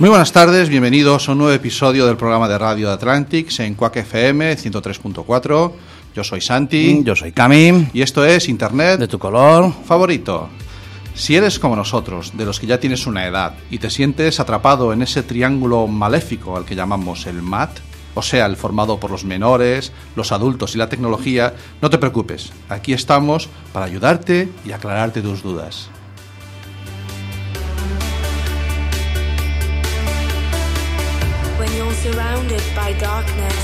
Muy buenas tardes, bienvenidos a un nuevo episodio del programa de radio de Atlantics en Quack FM 103.4. Yo soy Santi Yo soy Cami, y esto es Internet de tu color. favorito. Si eres como nosotros, de los que ya tienes una edad y te sientes atrapado en ese triángulo maléfico al que llamamos el MAT, o sea, el formado por los menores, los adultos y la tecnología, no te preocupes, aquí estamos para ayudarte y aclararte tus dudas. Surrounded by darkness,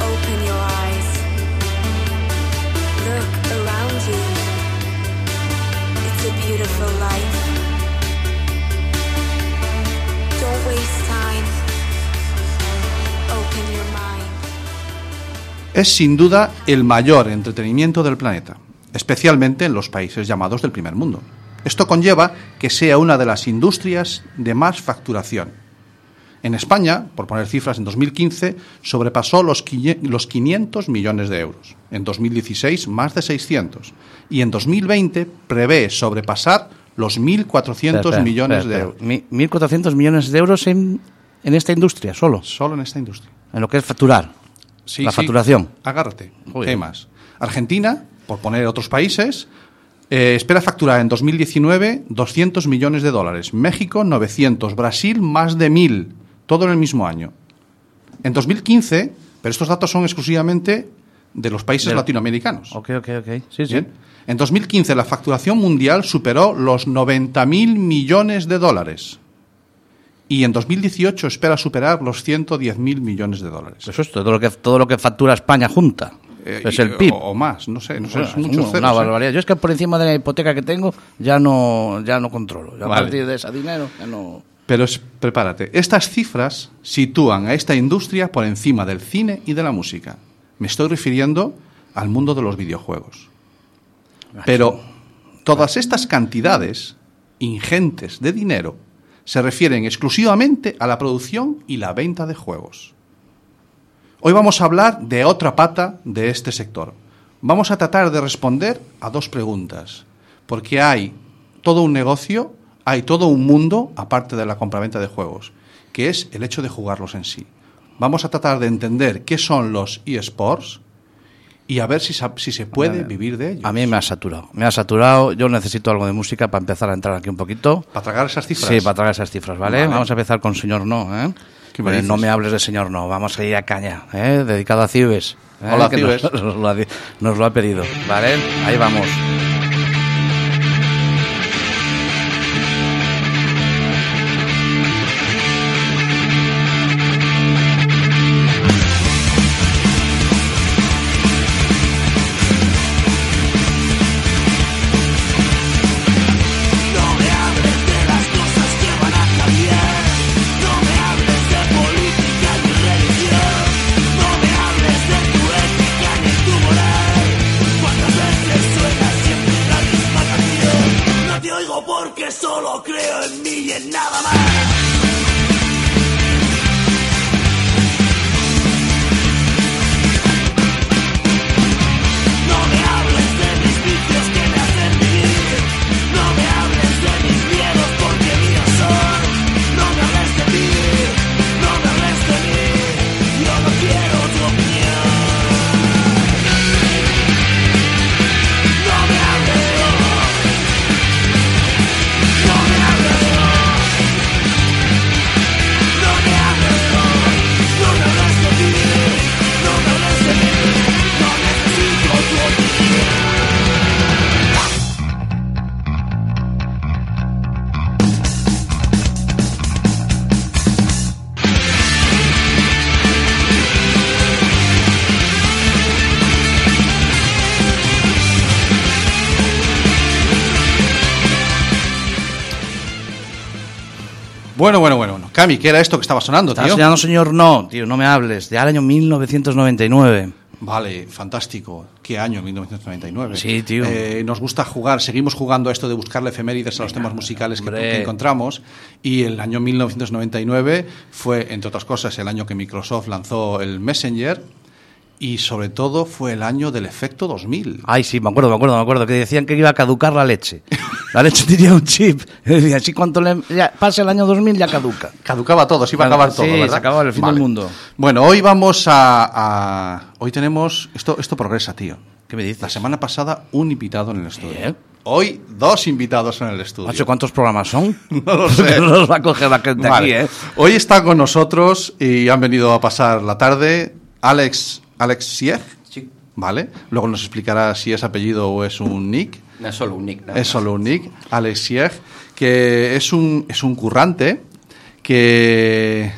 open your eyes. Look around you. It's a beautiful. Don't waste time. Open your mind. Es sin duda el mayor entretenimiento del planeta, especialmente en los países llamados del primer mundo. Esto conlleva que sea una de las industrias de más facturación. En España, por poner cifras, en 2015 sobrepasó los quille- los 500 millones de euros. En 2016, más de 600. Y en 2020 prevé sobrepasar los 1.400 Espera, espera, millones espera, de euros. Mi- 1.400 millones de euros en, en esta industria, solo. Solo en esta industria. En lo que es facturar. Sí, la sí. facturación. Agárrate. Joder. ¿Qué hay más? Argentina, por poner otros países, eh, espera facturar en 2019 200 millones de dólares. México 900. Brasil más de 1000. Todo en el mismo año. En 2015, pero estos datos son exclusivamente de los países latinoamericanos. Ok, ok, ok. Sí, sí. Bien. En 2015 la facturación mundial superó los 90.000 millones de dólares. Y en 2018 espera superar los 110.000 millones de dólares. Eso es todo lo que, todo lo que factura España junta. Eh, es y- el PIB. O, o más, no sé, no sé, Bueno, es muchos una ceros. ¿eh? barbaridad. Yo es que por encima de la hipoteca que tengo ya no, ya no controlo. Ya Vale. A partir de ese dinero ya no... Pero es- prepárate, estas cifras sitúan a esta industria por encima del cine y de la música. Me estoy refiriendo al mundo de los videojuegos. Pero todas estas cantidades ingentes de dinero se refieren exclusivamente a la producción y la venta de juegos. Hoy vamos a hablar de otra pata de este sector. Vamos a tratar de responder a dos preguntas, porque hay todo un negocio, hay todo un mundo aparte de la compraventa de juegos, que es el hecho de jugarlos en sí. Vamos a tratar de entender qué son los eSports y a ver si, si se puede vivir de ellos. A mí me ha saturado. Me ha saturado. Yo necesito algo de música para empezar a entrar aquí un poquito. Para tragar esas cifras. Sí, para traer esas cifras, ¿vale? Vale. Vamos a empezar con Señor No, ¿eh? ¿Qué me Eh, no me hables de Señor No, vamos a ir a caña, ¿eh? Dedicado a Cibes. ¿eh? Hola, Cibes. Nos, nos lo ha, di- nos lo ha pedido, ¿vale? Ahí vamos. ¿Qué era esto que estaba sonando, tío? enseñando, señor, no, tío, no me hables. De al año 1999. Vale, fantástico. ¿Qué año? 1999. Sí, tío. Eh, nos gusta jugar, seguimos jugando a esto de buscarle efemérides a los temas musicales que, que encontramos. Y el año 1999 fue, entre otras cosas, el año que Microsoft lanzó el Messenger. Y sobre todo fue el año del efecto 2000. Ay, sí, me acuerdo, me acuerdo, me acuerdo. Que decían que iba a caducar la leche. La leche tenía un chip. Así cuanto le, ya pase el año 2000 ya caduca. Caducaba todo, se iba a acabar todo, Sí, ¿verdad? se acababa el fin del mundo. Bueno, hoy vamos a, a- Hoy tenemos... Esto, esto progresa, tío. ¿Qué me dices? La semana pasada, un invitado en el estudio. Bien. Hoy, dos invitados en el estudio. Macho, ¿cuántos programas son? No lo sé. no los va a coger la gente Vale. aquí, ¿eh? Hoy está con nosotros y han venido a pasar la tarde Alex, Alex Sieg, Sí, ¿vale? Luego nos explicará si es apellido o es un nick. No es solo un nick. Es solo un nick, Alex Sieg, que es un, es un currante que,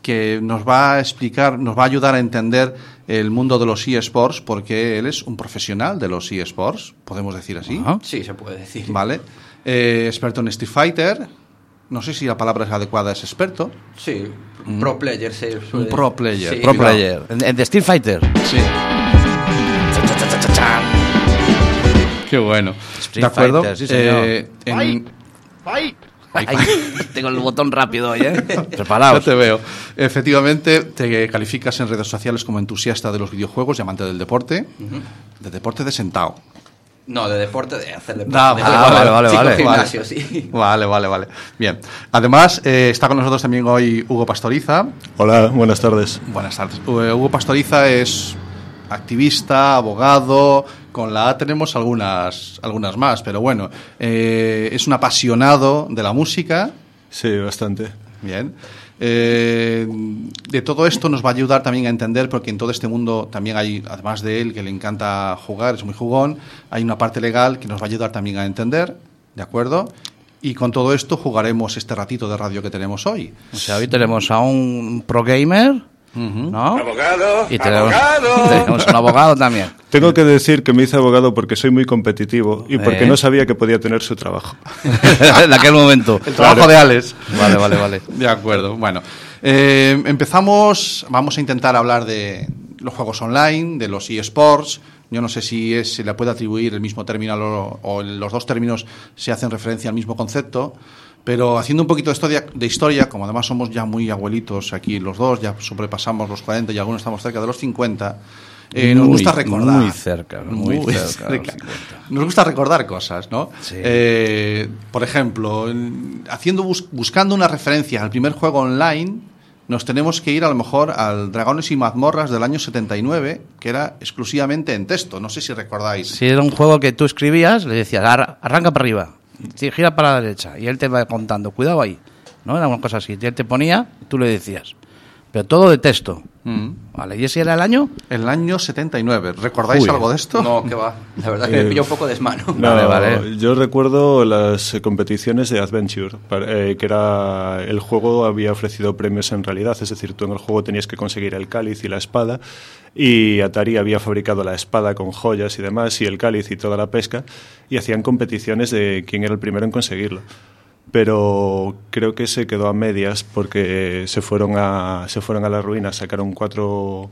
que nos va a explicar, nos va a ayudar a entender el mundo de los eSports, porque él es un profesional de los eSports, podemos decir así. Sí, se puede decir. ¿Vale? Eh, experto en Street Fighter. No sé si la palabra es adecuada, es experto. Sí, pro player se suele Un pro player. Sí, Pro player. En, en The Street Fighter. Sí. Qué bueno. Street ¿De acuerdo? Fighter, sí, señor. Eh, en- Ay, tengo el botón rápido hoy, ¿eh? Ya Preparaos. te veo. Efectivamente, te calificas en redes sociales como entusiasta de los videojuegos y amante del deporte. De deporte de sentado. No, de deporte, de hacer deporte. Ah, de vale, deporte. vale, vale, vale. gimnasio, sí. Vale, vale, vale. Bien. Además, eh, está con nosotros también hoy Hugo Pastoriza. Hola, buenas tardes. Buenas tardes. Eh, Hugo Pastoriza es activista, abogado. Con la A tenemos algunas, algunas más, pero bueno, eh, es un apasionado de la música. Sí, bastante. Bien. Eh, de todo esto nos va a ayudar también a entender, porque en todo este mundo también hay, además de él, que le encanta jugar, es muy jugón, hay una parte legal que nos va a ayudar también a entender, ¿de acuerdo? Y con todo esto jugaremos este ratito de radio que tenemos hoy. O sea, hoy tenemos a un pro gamer, ¿no? Abogado, Y tenemos, abogado. tenemos un abogado también. Tengo que decir que me hice abogado porque soy muy competitivo y porque Eh. no sabía que podía tener su trabajo. en aquel momento. El trabajo de Alex. Vale, vale, vale. De acuerdo. Bueno, eh, empezamos. Vamos a intentar hablar de los juegos online, de los eSports. Yo no sé si es, se le puede atribuir el mismo término o, o los dos términos se hacen referencia al mismo concepto. Pero haciendo un poquito de historia, de historia, como además somos ya muy abuelitos aquí los dos, ya sobrepasamos los 40 y algunos estamos cerca de los 50, eh, nos Muy, gusta recordar. muy cerca, muy cerca de los 50. Nos gusta recordar cosas, ¿no? Sí. Eh, por ejemplo, en- haciendo bus- buscando una referencia al primer juego online, nos tenemos que ir a lo mejor al Dragones y Mazmorras del año 79, que era exclusivamente en texto. No sé si recordáis. Si era un juego que tú escribías, le decías, "Ar- arranca para arriba, sí, gira para la derecha, y él te va contando, cuidado ahí. ¿No? Era una cosa así. Y él te ponía, tú le decías. Pero todo de texto. Mm. ¿Vale? ¿Y ese era el año? El año 79. ¿Recordáis Uy. algo de esto? No, que va. La verdad que Eh, me pilló un poco desmano. No, Vale, vale. Yo recuerdo las eh, competiciones de Adventure, para- eh, que era el juego había ofrecido premios en realidad, es decir, tú en el juego tenías que conseguir el cáliz y la espada y Atari había fabricado la espada con joyas y demás y el cáliz y toda la pesca y hacían competiciones de quién era el primero en conseguirlo. Pero creo que se quedó a medias porque se fueron a se fueron a la ruina, sacaron cuatro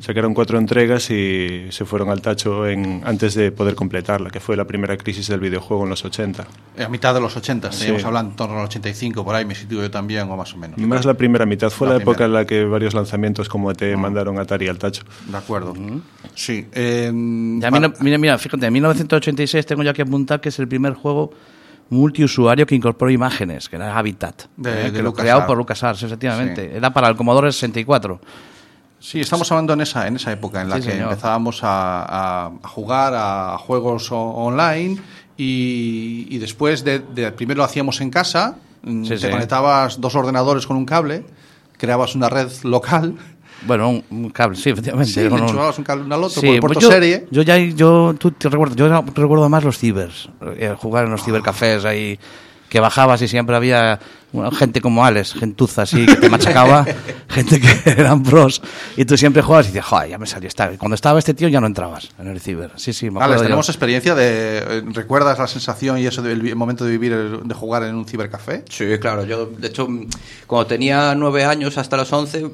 sacaron cuatro entregas y se fueron al tacho en, antes de poder completarla, que fue la primera crisis del videojuego en los 80. A mitad de los 80, estaríamos Sí. hablando en torno al 85, por ahí me sitúo yo también, o más o menos. Más la primera mitad fue La la, época en la que varios lanzamientos como ET mandaron a Atari al tacho. De acuerdo. Sí. eh, Ya, para- mira, mira, mira, fíjate, en 1986 tengo ya que apuntar que es el primer juego multiusuario que incorporó imágenes, que era Habitat. De- eh, de que lo creado por LucasArts, efectivamente. Era para el Commodore 64. Sí, estamos hablando en esa, en esa época en la Sí, que señor. empezábamos a, jugar a, juegos online y, y después de, de- primero lo hacíamos en casa, mm, Sí, te conectabas dos ordenadores con un cable, creabas una red local, Bueno, un, un cable, sí, efectivamente. sí, le enchufabas un cable uno al otro Sí, por el puerto pues yo, serie. Yo ya, yo, tú te recuerdas, yo recuerdo más los cibers, eh, jugar en los cibercafés ahí, que bajabas y siempre había bueno, gente como Alex, gentuza así, que te machacaba, gente que eran pros, y tú siempre jugabas y dices, joder, ya me salió esta. Y Cuando estaba este tío ya no entrabas en el ciber. Sí, sí, me acuerdo Alex, yo. tenemos experiencia de. eh, ¿Recuerdas la sensación y eso del vi- momento de vivir, el- de jugar en un cibercafé? Sí, claro. Yo, de hecho, cuando tenía nueve años hasta los 11,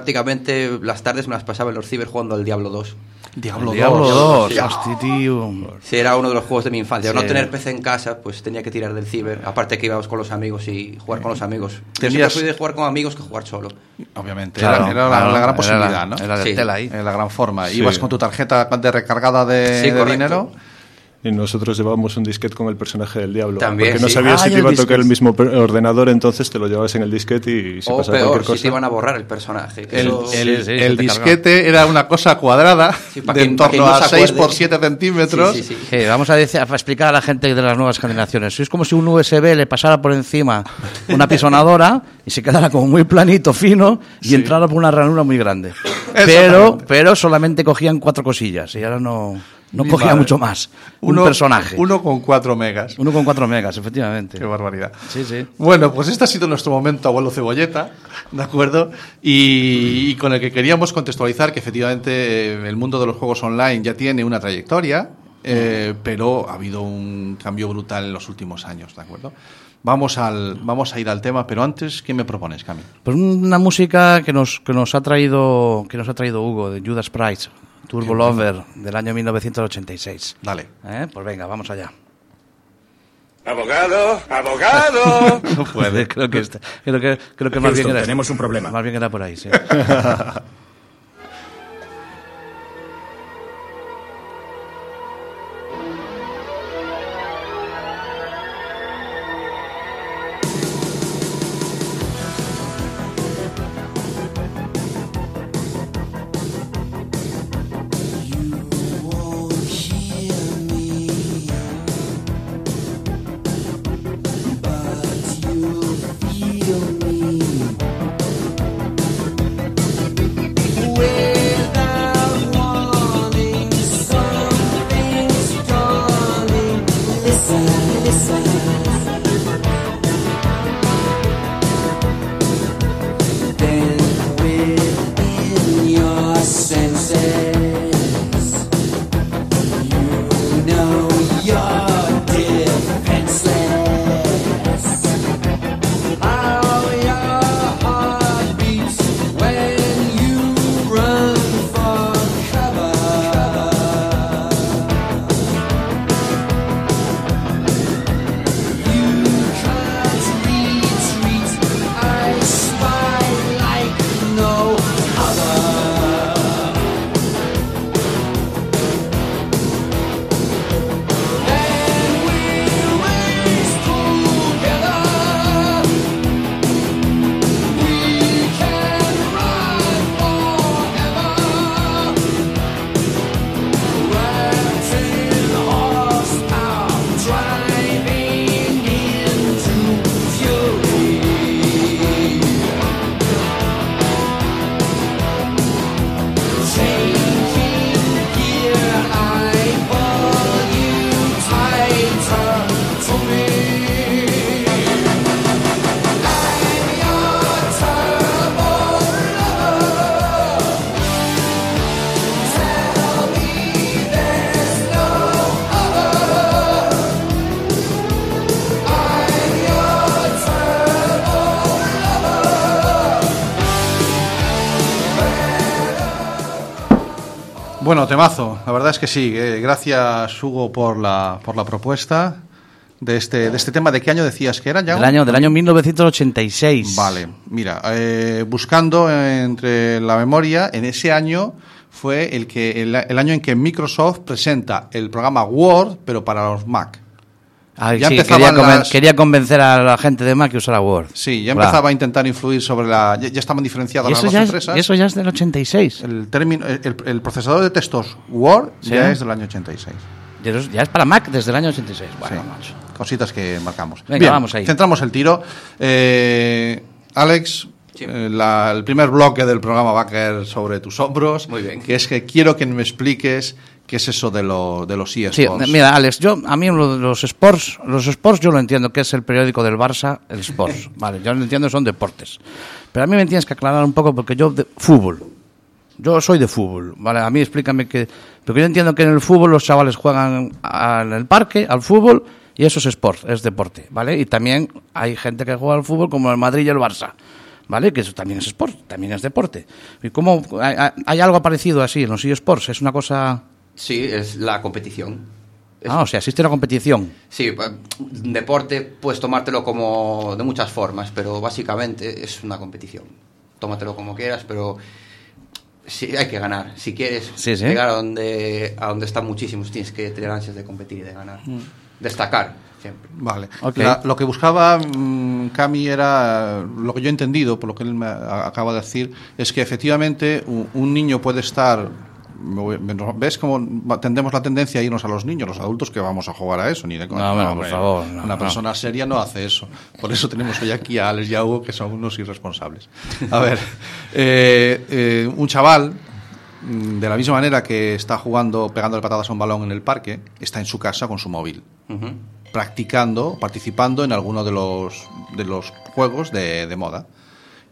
prácticamente las tardes me las pasaba en los ciber jugando al Diablo 2. Diablo, Diablo 2, Sí. hostia, tío. Sí, era uno de los juegos de mi infancia. Sí. no tener PC en casa, pues tenía que tirar del ciber. Aparte que íbamos con los amigos y jugar con los amigos. Yo siempre Tenías- fui de jugar con amigos que jugar solo. Obviamente. Claro, era era la, claro, la gran era posibilidad, la- ¿no? Era de Sí. tela ahí. Eh, la gran forma. Sí. Ibas con tu tarjeta de recargada de, Sí, de correcto. dinero. Y nosotros llevábamos un disquete con el personaje del diablo. También, porque no sí. sabías Ah, si te el iba a tocar disquete. el mismo ordenador, entonces te lo llevabas en el disquete y si o pasaba peor, cualquier si cosa. te iban a borrar el personaje. El, eso- el- sí, sí, el se te disquete era una cosa cuadrada Sí, de en torno no a se 6 acuerde. por 7 centímetros. Sí, sí, sí. Sí, vamos a, decir, a explicar a la gente de las nuevas generaciones. Es como si un USB le pasara por encima una pisonadora y se quedara como muy planito, fino y entrara por una ranura muy grande. Pero, pero solamente cogían cuatro cosillas y ahora no, no Mi cogía madre. mucho más. Uno- un personaje. Uno con 4 megas. Uno con cuatro megas, efectivamente. Qué barbaridad. Sí, sí. Bueno, pues este ha sido nuestro momento abuelo cebolleta, ¿de acuerdo? Y, y con el que queríamos contextualizar que efectivamente eh, el mundo de los juegos online ya tiene una trayectoria, eh, pero ha habido un cambio brutal en los últimos años, ¿de acuerdo? Vamos, al, vamos a ir al tema, pero antes, ¿qué me propones, Cami? Pues una música que nos, que nos ha traído que nos ha traído Hugo de Judas Priest, Turbo Lover del año 1986. Dale. ¿Eh? Pues venga, vamos allá. Abogado, abogado. No puede, creo que está- creo que creo que más bien era tenemos un problema. Más bien era por ahí, sí. Bueno, temazo, la verdad es que sí. eh, gracias, Hugo, por la, por la propuesta de este, de este tema. ¿De qué año decías que era ya? Del año del año 1986. Vale, mira, eh, buscando entre la memoria, en ese año fue el, que, el, el año en que Microsoft presenta el programa Word, pero para los Mac. Ay, Ya sí, quería, conven- las- quería convencer a la gente de Mac que usara Word. Sí, ya Claro. empezaba a intentar influir sobre la... Ya, ya estaban diferenciadas las dos empresas. y eso ya es del 86. El, término, el, el- el procesador de textos Word Sí. ya es del año 86. Ya es- Ya es para Mac desde el año 86. Bueno, Sí. Cositas que marcamos. Venga, Bien, vamos ahí. Centramos el tiro. Eh, Alex, Sí. Eh, la- el primer bloque del programa va a caer sobre tus hombros. Muy bien. Que es que quiero que me expliques qué es eso de, lo, de los Sí, eSports. mira, Alex, yo a mí los sports, los sports yo lo entiendo que es el periódico del Barça, el Sports, vale, yo lo entiendo son deportes. Pero a mí me tienes que aclarar un poco porque yo de fútbol. Yo soy de fútbol, ¿vale? A mí explícame que porque yo entiendo que en el fútbol los chavales juegan en el parque al fútbol y eso es sport, es deporte, ¿vale? Y también hay gente que juega al fútbol como el Madrid y el Barça. ¿Vale? Que eso también es sport, también es deporte. ¿Y cómo hay, algo parecido así en los eSports? Es una cosa Sí, es la competición. Ah, o sea, existe una competición. Sí, deporte puedes tomártelo como de muchas formas, pero básicamente es una competición. Tómatelo como quieras, pero sí, hay que ganar. Si quieres Sí, sí. llegar a donde, a donde están muchísimos, tienes que tener ansias de competir y de ganar. Destacar, siempre. Vale. La- lo que buscaba mm, Cami era, lo que yo he entendido, por lo que él me a- acaba de decir, es que efectivamente un, un niño puede estar... ¿Ves cómo tendemos la tendencia a irnos a los niños, los adultos que vamos a jugar a eso? Ni de. No, bueno, por hombre, favor, no, una no. persona seria no hace eso. Por eso tenemos hoy aquí a Alex y a Hugo, que son unos irresponsables. A ver, eh, eh, un chaval mm, de la misma manera que está jugando, pegándole patadas a un balón en el parque, está en su casa con su móvil Ujú. Practicando, participando en alguno de los, de los juegos de, de moda.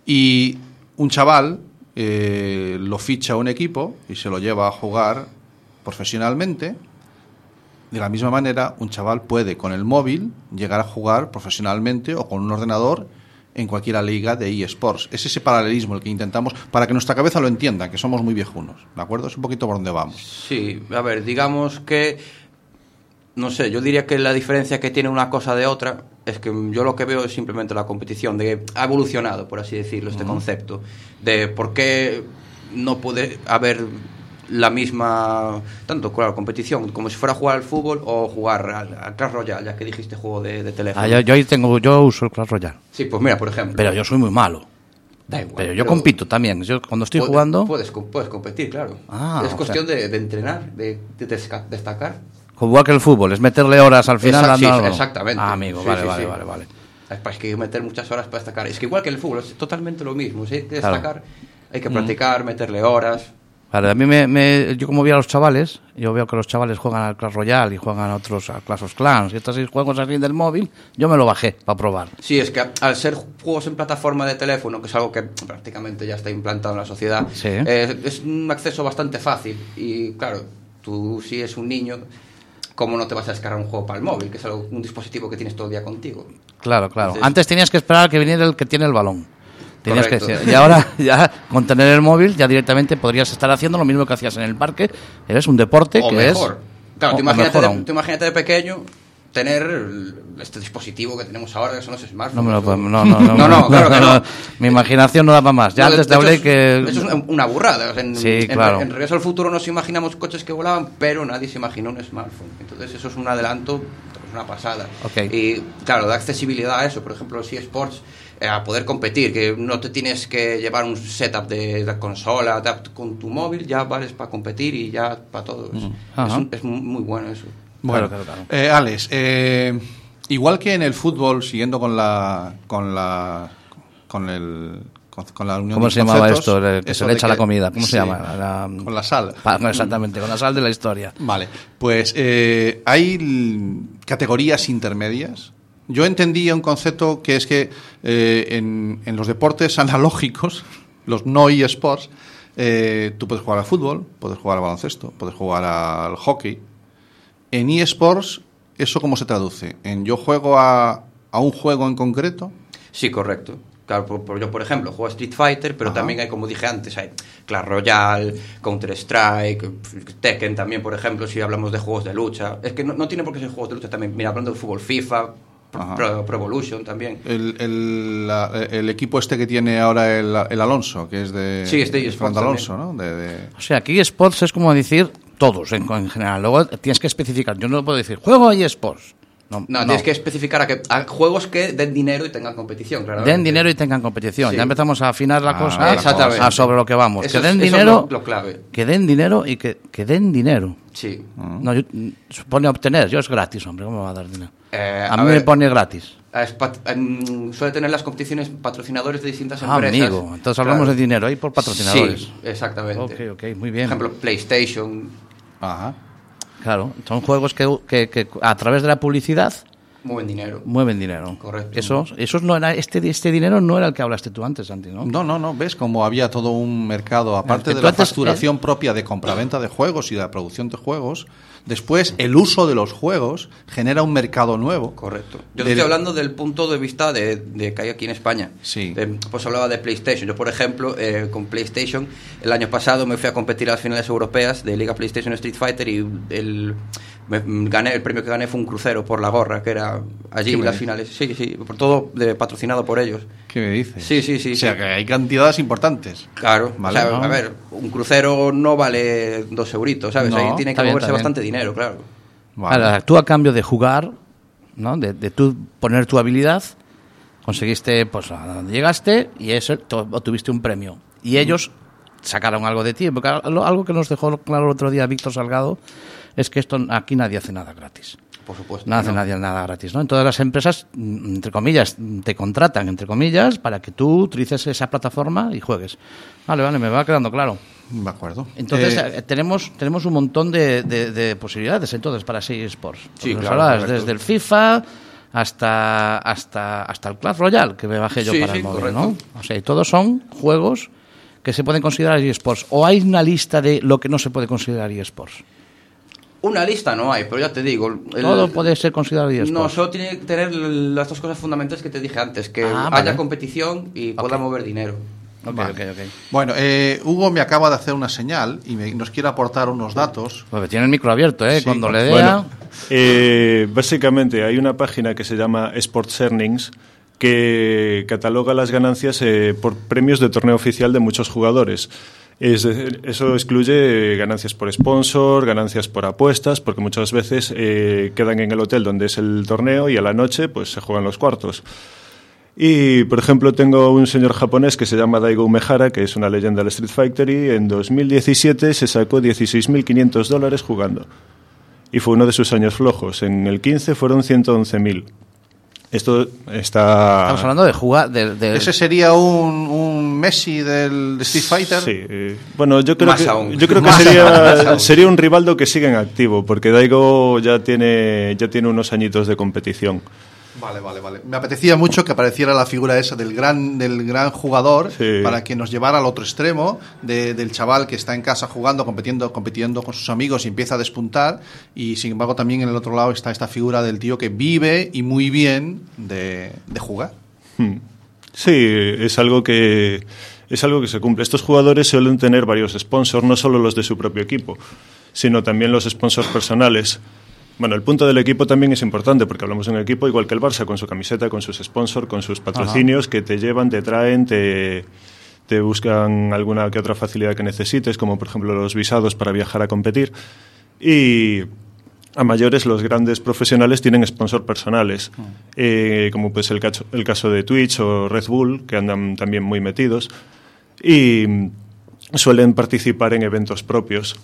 Y un chaval eh, lo ficha un equipo y se lo lleva a jugar profesionalmente. De la misma manera, un chaval puede con el móvil llegar a jugar profesionalmente o con un ordenador en cualquier liga de eSports. Es ese paralelismo el que intentamos para que nuestra cabeza lo entienda, que somos muy viejunos. ¿De acuerdo? Es un poquito por donde vamos. Sí, a ver, digamos que, no sé, yo diría que la diferencia que tiene una cosa de otra es que yo lo que veo es simplemente la competición, de ha evolucionado, por así decirlo, este concepto, de por qué no puede haber la misma, tanto, claro, competición, como si fuera a jugar al fútbol o jugar al, al Clash Royale, ya que dijiste juego de, de teléfono. Ah, yo, yo ahí tengo, yo uso el Clash Royale. Sí, pues mira, por ejemplo. Pero yo soy muy malo. Da igual, Pero yo compito también. Yo cuando estoy Puede- jugando, Puedes, puedes competir, claro. Ah, es cuestión de, de entrenar, de, de destacar. Igual que el fútbol, es meterle horas al final. Exact- sí, algo. exactamente. Ah, amigo, Sí, vale, sí, vale, vale, vale. Es que hay que meter muchas horas para destacar. Es que igual que el fútbol, es totalmente lo mismo. Si hay que Claro. destacar, hay que practicar, meterle horas. Vale, a mí me, me- yo como vi a los chavales, yo veo que los chavales juegan al Clash Royale y juegan a otros, a Clash of Clans y estos seis juegos así del móvil, yo me lo bajé para probar. Sí, es que al ser juegos en plataforma de teléfono, que es algo que prácticamente ya está implantado en la sociedad, Sí. eh, es un acceso bastante fácil. Y claro, tú si es un niño, ¿cómo no te vas a descargar un juego para el móvil? Que es algo, un dispositivo que tienes todo el día contigo. Claro, claro. Entonces- Antes tenías que esperar a que viniera el que tiene el balón. Tenías que ser- y ahora ya con tener el móvil ya directamente podrías estar haciendo lo mismo que hacías en el parque. Eres un deporte o que mejor. es Claro, o- tú imagínate, mejor de, tú imagínate de pequeño tener este dispositivo que tenemos ahora, que son los smartphones. No me lo puedo- no, no, no, claro que no. Mi imaginación no da para más. Ya de- antes te de hablé que Eso es una, burrada. en, Sí, claro. En, Regreso al Futuro nos imaginamos coches que volaban, pero nadie se imaginó un smartphone. Entonces, eso es un adelanto, es una pasada. Y claro, da accesibilidad a eso. Por ejemplo, los eSports, eh, a poder competir, que no te tienes que llevar un setup de, de consola, te- con tu móvil ya vales para competir y ya para todo. Es, Ajá. es un- es muy bueno eso. Bueno, Claro, claro, eh, Alex, eh, igual que en el fútbol, siguiendo con la con la con el con, con la unión ¿Cómo se llamaba esto? Que se le echa la comida. ¿Cómo sí, se llama? La- con la sal. Exactamente, con la sal de la historia. Vale, pues eh, hay categorías intermedias. Yo entendía un concepto que es que eh, en, en los deportes analógicos, los no eSports, eh, tú puedes jugar al fútbol, puedes jugar al baloncesto, puedes jugar al hockey. En eSports, ¿eso cómo se traduce? ¿En yo juego a, a un juego en concreto? Sí, correcto. Claro, por, por- yo, por ejemplo, juego a Street Fighter, pero Ajá. también hay, como dije antes, hay Clash Royale, Counter-Strike, Tekken también, por ejemplo, si hablamos de juegos de lucha. Es que no, no tiene por qué ser juegos de lucha también. Mira, hablando de fútbol, FIFA, Pro, Evolution también. El, el, la- el equipo este que tiene ahora el, el Alonso, que es de, Sí, es de de eSports Fernando Alonso, ¿no? De- de- O sea, aquí eSports es como decir todos en, en general. Luego tienes que especificar. Yo no puedo decir juego a eSports. No, No, tienes que especificar a, que, a juegos que den dinero y tengan competición, claro. Den dinero y tengan competición. Sí. Ya empezamos a afinar la Ah, cosa exactamente. a sobre lo que vamos. Eso que es- den eso es dinero, lo- lo clave. que den dinero y que, que den dinero. Sí. No, yo- supone obtener. Yo es gratis, hombre. ¿Cómo me va a dar dinero? Eh, a a mí me pone gratis. es suele tener las competiciones patrocinadores de distintas Ah, empresas. amigo. Entonces hablamos Claro. de dinero ahí por patrocinadores. Sí, exactamente. Ok, ok, muy bien. Por ejemplo, PlayStation Ajá. Claro, son juegos que, que- que a través de la publicidad mueven dinero. mueven dinero. Correcto. Eso, eso no era, este, este dinero no era el que hablaste tú antes, Santi, ¿no? No, no, no, ves como había todo un mercado, aparte que de la antes, facturación propia de compraventa de juegos y de la producción de juegos, después el uso de los juegos genera un mercado nuevo. Correcto. Yo estoy hablando del punto de vista de, de que hay aquí en España. Sí. De- pues hablaba de PlayStation. Yo, por ejemplo, eh, con PlayStation, el año pasado me fui a competir a las finales europeas de Liga PlayStation Street Fighter y el, me- gané, el premio que gané fue un crucero por la gorra, que era allí ¿Qué me las dices? finales. Sí, sí, por todo de, patrocinado por ellos. ¿Qué me dices? Sí, sí, sí, O sea, sí. que hay cantidades importantes. Claro, Vale. o sea, a ver, un crucero no vale dos euritos, ¿sabes? No, Ahí tiene que moverse bastante dinero, claro. Vale. Ahora, tú a cambio de jugar, ¿no? de, de tú poner tu habilidad, conseguiste, pues, a donde llegaste y eso, obtuviste un premio. Y ellos sacaron algo de ti, porque algo algo que nos dejó claro el otro día Víctor Salgado es que esto aquí nadie hace nada gratis. Por supuesto. No hace no. nadie nada gratis, ¿no? En todas las empresas, mm, entre comillas, te contratan, entre comillas, para que tú utilices esa plataforma y juegues. Vale, vale, me va quedando claro. De acuerdo. Entonces, Eh, eh, tenemos, tenemos un montón de, de- de posibilidades entonces para seguir Sports. Sí, claro, hablabas desde el FIFA hasta, hasta, hasta el Clash Royale, que me bajé yo Sí, para sí, el móvil, correcto. ¿no? O sea, y todos son juegos que se pueden considerar eSports. ¿O hay una lista de lo que no se puede considerar eSports? Una lista no hay, pero ya te digo. el- Todo puede ser considerado eSports. No, solo tiene que tener las dos cosas fundamentales que te dije antes, que Ah, haya vale. competición y pueda mover dinero. Ok, Vale. ok, ok. Bueno, eh, Hugo me acaba de hacer una señal y me- nos quiere aportar unos datos. Porque tiene el micro abierto, ¿eh? Sí, Cuando le Bueno, vea... eh, básicamente hay una página que se llama Sports Earnings que cataloga las ganancias eh, por premios de torneo oficial de muchos jugadores. Es eso excluye eh, ganancias por sponsor, ganancias por apuestas, porque muchas veces eh, quedan en el hotel donde es el torneo y a la noche pues se juegan los cuartos. Y, por ejemplo, tengo un señor japonés que se llama Daigo Umehara, que es una leyenda del Street Fighter, y en 2017 se sacó 16.500 dólares jugando. Y fue uno de sus años flojos. En el 15 fueron 111.000. Esto está... Estamos hablando de jugar... De, de- ¿Ese sería un, un Messi del Street Fighter? Sí, eh, bueno, yo creo Más que, aún. yo creo que sería, sería un Rivaldo que sigue en activo, porque Daigo ya tiene, ya tiene unos añitos de competición. Vale, vale, vale. Me apetecía mucho que apareciera la figura esa del gran, del gran jugador Sí. para que nos llevara al otro extremo de- del chaval que está en casa jugando, compitiendo, compitiendo con sus amigos y empieza a despuntar. Y sin embargo, también en el otro lado está esta figura del tío que vive y muy bien de, de jugar. Hmm. Sí, es algo que es algo que se cumple. Estos jugadores suelen tener varios sponsors, no solo los de su propio equipo, sino también los sponsors personales. Bueno, el punto del equipo también es importante porque hablamos de un equipo igual que el Barça, con su camiseta, con sus sponsors, con sus patrocinios que te llevan, te traen, te, te buscan alguna que otra facilidad que necesites, como por ejemplo los visados para viajar a competir. Y a mayores, los grandes profesionales tienen sponsor personales, eh, como pues el caso, el caso de Twitch o Red Bull, que andan también muy metidos, y suelen participar en eventos propios.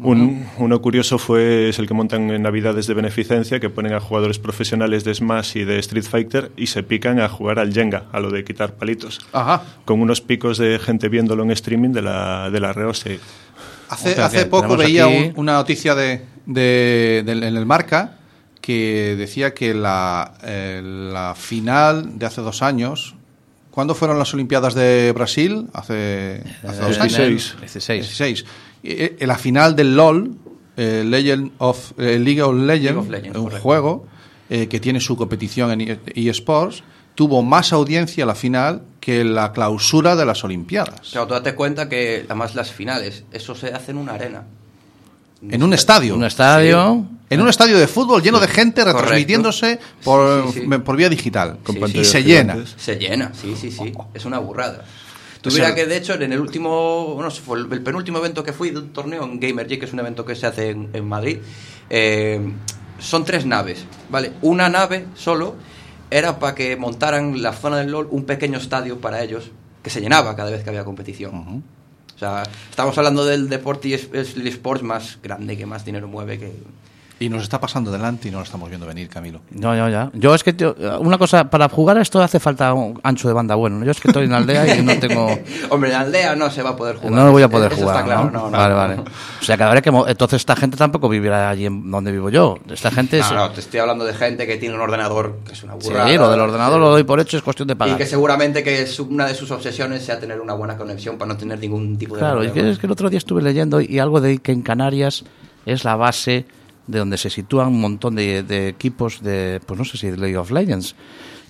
Un- uno curioso fue es el que montan en Navidades de beneficencia, que ponen a jugadores profesionales de Smash y de Street Fighter y se pican a jugar al Jenga, a lo de quitar palitos, Ajá. con unos picos de gente viéndolo en streaming de la, de la Reose. Hace, O sea, hace poco veía aquí- un- una noticia de, de- del- en el Marca que decía que la, eh, la final de hace dos años, ¿cuándo fueron las Olimpiadas de Brasil? Hace, hace dos años. 16. 16. 16. Eh, la final del LOL, eh, Legend of, eh, League of Legends, League of Legends, un correcto. juego eh, que tiene su competición en e- eSports, tuvo más audiencia la final que la clausura de las Olimpiadas. Claro, tú date cuenta que además las finales, eso se hace en una arena. En un estadio. Un estadio... En un estadio de fútbol lleno de gente retransmitiéndose por, Sí, sí, sí. por vía digital. Con Sí, y se llena. Se llena, sí, sí, sí. Es una burrada. Tú O sea, mira que de hecho en el último, bueno, se fue el, penúltimo evento que fui de un torneo en Gamergy, que es un evento que se hace en, en Madrid, eh, son tres naves, ¿vale? Una nave solo era para que montaran la zona del LOL un pequeño estadio para ellos, que se llenaba cada vez que había competición. O sea, estamos hablando del deporte y es, es el sports más grande, que más dinero mueve, que, Y nos está pasando delante y no lo estamos viendo venir, Camilo. No, ya, ya. Yo es que, tío, una cosa, para jugar a esto hace falta un ancho de banda bueno. Yo es que estoy en aldea y no tengo... Hombre, en la aldea no se va a poder jugar. No lo voy a poder Eso jugar, está claro, ¿no? no, no, vale, vale. O sea, que habrá que... Entonces esta gente tampoco vivirá allí en donde vivo yo. Esta gente... es- No, te estoy hablando de gente que tiene un ordenador que es una Sí, burrada. lo del ordenador lo doy por hecho, es cuestión de Y pagar. que seguramente que es una de sus obsesiones sea tener una buena conexión para no tener ningún tipo de Claro, problema. que, es que el otro día estuve leyendo y algo de que en Canarias es la base de donde se sitúan un montón de, equipos de, pues no sé si de League of Legends.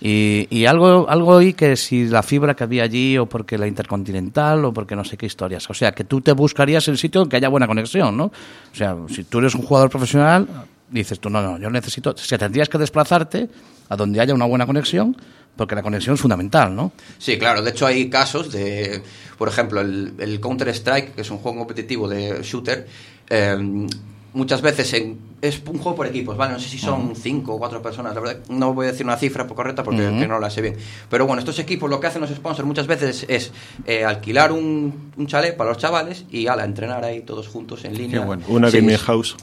Y, algo, algo oí que si la fibra que había allí o porque la intercontinental o porque no sé qué historias. O sea, que tú te buscarías el sitio que haya buena conexión, ¿no? O sea, si tú eres un jugador profesional, dices tú, no, no, yo necesito... O sea, tendrías que desplazarte a donde haya una buena conexión porque la conexión es fundamental, ¿no? Sí, claro. De hecho, hay casos de, por ejemplo, el, el Counter-Strike, que es un juego competitivo de shooter, eh, muchas veces en- es un juego por equipos, ¿vale? No sé si son cinco o cuatro personas, la verdad, no voy a decir una cifra correcta porque no la sé bien. Pero bueno, estos equipos lo que hacen los sponsors muchas veces es eh, alquilar un, un chalet para los chavales y ala, entrenar ahí todos juntos en línea. bueno. Una Sí, gaming house.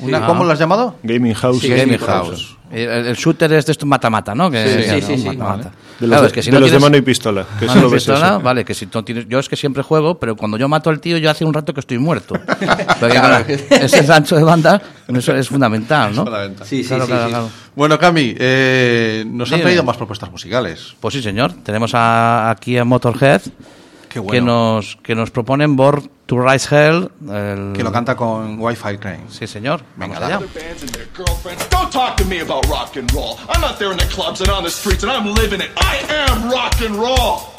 Una- Ah. ¿Cómo lo has llamado? Gaming house. Sí, Gaming House. El, el shooter es de esto mata-mata, ¿no? Que, Sí, sí, sí, sí. mata-mata. De los, Claro, de, es que si de no los de tienes- mano y pistola. Que mano y ves pistola, eso. vale, que si no tienes, yo es que siempre juego, pero cuando yo mato al tío, yo hace un rato que estoy muerto. Porque, Claro. ese ancho de banda eso es fundamental, ¿no? Fundamental. Sí, sí, Claro, sí, claro, sí. claro. Bueno, Cami, eh, nos han traído más propuestas musicales. Pues sí, señor. Tenemos a- aquí a Motorhead, Qué que, bueno. nos, que nos proponen Born to Rise Hell. el- Que lo canta con Wi-Fi Crane. Sí, señor. Venga, Vamos allá. Don't talk to me about rock and roll. I'm out there in the clubs and on the streets and I'm living it. I am rock and roll.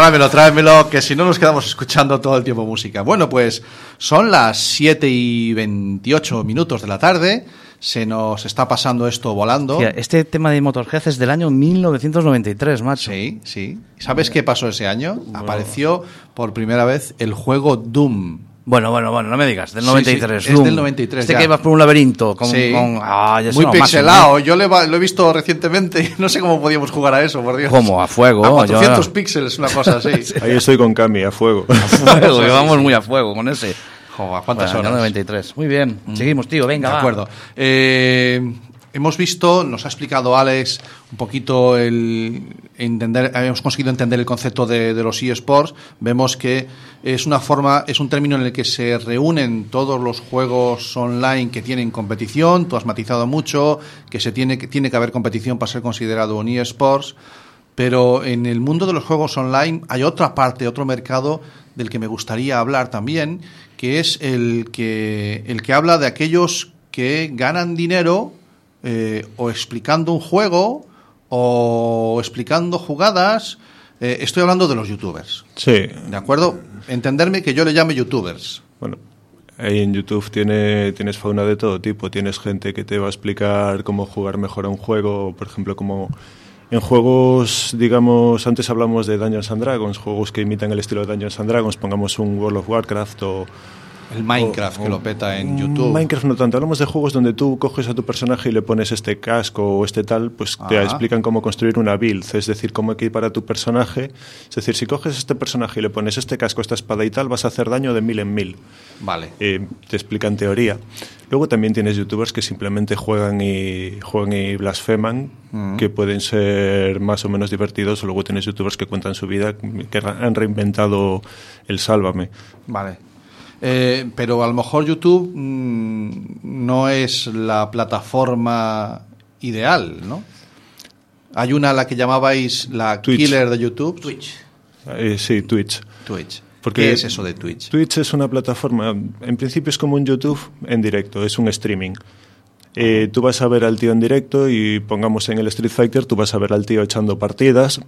Tráemelo, tráemelo, que si no nos quedamos escuchando todo el tiempo música. Bueno, pues son las 7 y 28 minutos de la tarde. Se nos está pasando esto volando. Este tema de Motorhead es del año 1993, macho. Sí, sí. ¿Sabes qué pasó ese año? Apareció por primera vez el juego Doom. Bueno, bueno, bueno, no me digas, del Sí, 93. sí, es Doom. del 93 Este ya. que ibas por un laberinto con... Sí. con- ah, ya Muy pixelado. Yo le va- lo he visto recientemente y no sé cómo podíamos jugar a eso, por Dios. ¿Cómo? A fuego, A 400 yo- píxeles, una cosa así. Ahí estoy con Cami, a fuego. Fuego, que vamos muy a fuego con ese. Joder, ¿cuántas Bueno, horas? 93. Muy bien, seguimos, tío, venga, De va. acuerdo. Eh, hemos visto, nos ha explicado Alex un poquito el entender, hemos conseguido entender el concepto de, de los eSports. Vemos que es una forma, es un término en el que se reúnen todos los juegos online que tienen competición. Tú has matizado mucho que se tiene que tiene que haber competición para ser considerado un eSports. Pero en el mundo de los juegos online hay otra parte, otro mercado del que me gustaría hablar también, que es el que, el que habla de aquellos que ganan dinero eh, o explicando un juego o explicando jugadas. Eh, estoy hablando de los youtubers. Sí, ¿De acuerdo? Entenderme que yo le llame youtubers. Bueno, ahí en YouTube tiene, tienes fauna de todo tipo. Tienes gente que te va a explicar cómo jugar mejor a un juego, por ejemplo, como en juegos, digamos, antes hablamos de Dungeons and Dragons, juegos que imitan el estilo de Dungeons and Dragons, pongamos un World of Warcraft o... El Minecraft o- que lo peta en un YouTube. Minecraft no tanto, hablamos de juegos donde tú coges a tu personaje y le pones este casco o este tal, pues te explican cómo construir una build, es decir, cómo equipar a tu personaje. Es decir, si coges este personaje y le pones este casco, esta espada y tal, vas a hacer daño de mil en mil. Vale. Eh, te explican teoría. Luego también tienes youtubers que simplemente juegan y juegan y blasfeman, que pueden ser más o menos divertidos. O luego tienes youtubers que cuentan su vida, que han reinventado el sálvame. Vale. Eh, pero a lo mejor YouTube mm, no es la plataforma ideal, ¿no? Hay una a la que llamabais la Twitch. killer de YouTube. Twitch. Eh, sí, Twitch. Twitch. Porque ¿Qué es eso de Twitch? Twitch es una plataforma, en principio es como un YouTube en directo, es un streaming. Eh, tú vas a ver al tío en directo y pongamos en el Street Fighter, tú vas a ver al tío echando partidas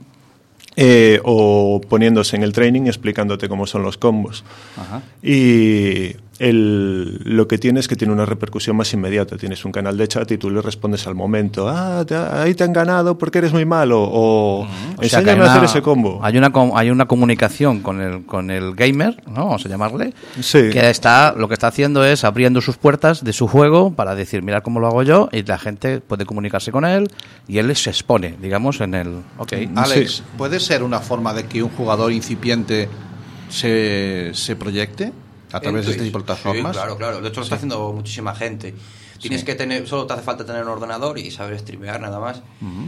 eh, o poniéndose en el training explicándote cómo son los combos. Ajá. Y el- lo que tiene es que tiene una repercusión más inmediata. Tienes un canal de chat y tú le respondes al momento. Ah, te- ahí te han ganado porque eres muy malo. O, enséñame hay a hacer una- ese combo. Hay una, com- hay una comunicación con el, con el gamer, ¿no? Vamos a llamarle. Sí. Que está, lo que está haciendo es abriendo sus puertas de su juego para decir, mira cómo lo hago yo, y la gente puede comunicarse con él, y él se expone, digamos, en el. Ok. Alex, Sí. ¿puede ser una forma de que un jugador incipiente se, se proyecte a través de este de plataformas? Sí, claro, claro. De hecho, lo está haciendo muchísima gente. Tienes que tener, solo te hace falta tener un ordenador y saber streamear nada más.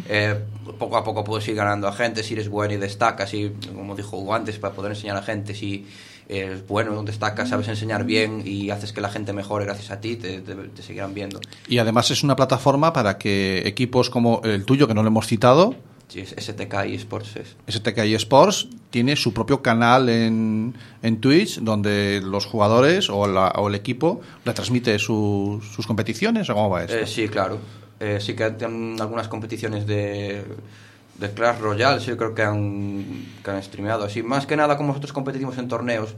Eh, poco a poco puedes ir ganando a gente si eres bueno y destacas. Y, como dijo Hugo antes, para poder enseñar a gente si eres bueno, destacas, sabes enseñar bien y haces que la gente mejore gracias a ti, te, te- te seguirán viendo. Y además es una plataforma para que equipos como el tuyo, que no lo hemos citado, Sí, es STK Sports es. STK Sports tiene su propio canal en, en Twitch donde los jugadores o, la- o el equipo retransmite su- sus competiciones o cómo va esto. Eh, sí, claro. Eh, sí que tienen algunas competiciones de, de Clash Royale, sí, creo que han, que han streameado así. Más que nada, como nosotros competimos en torneos,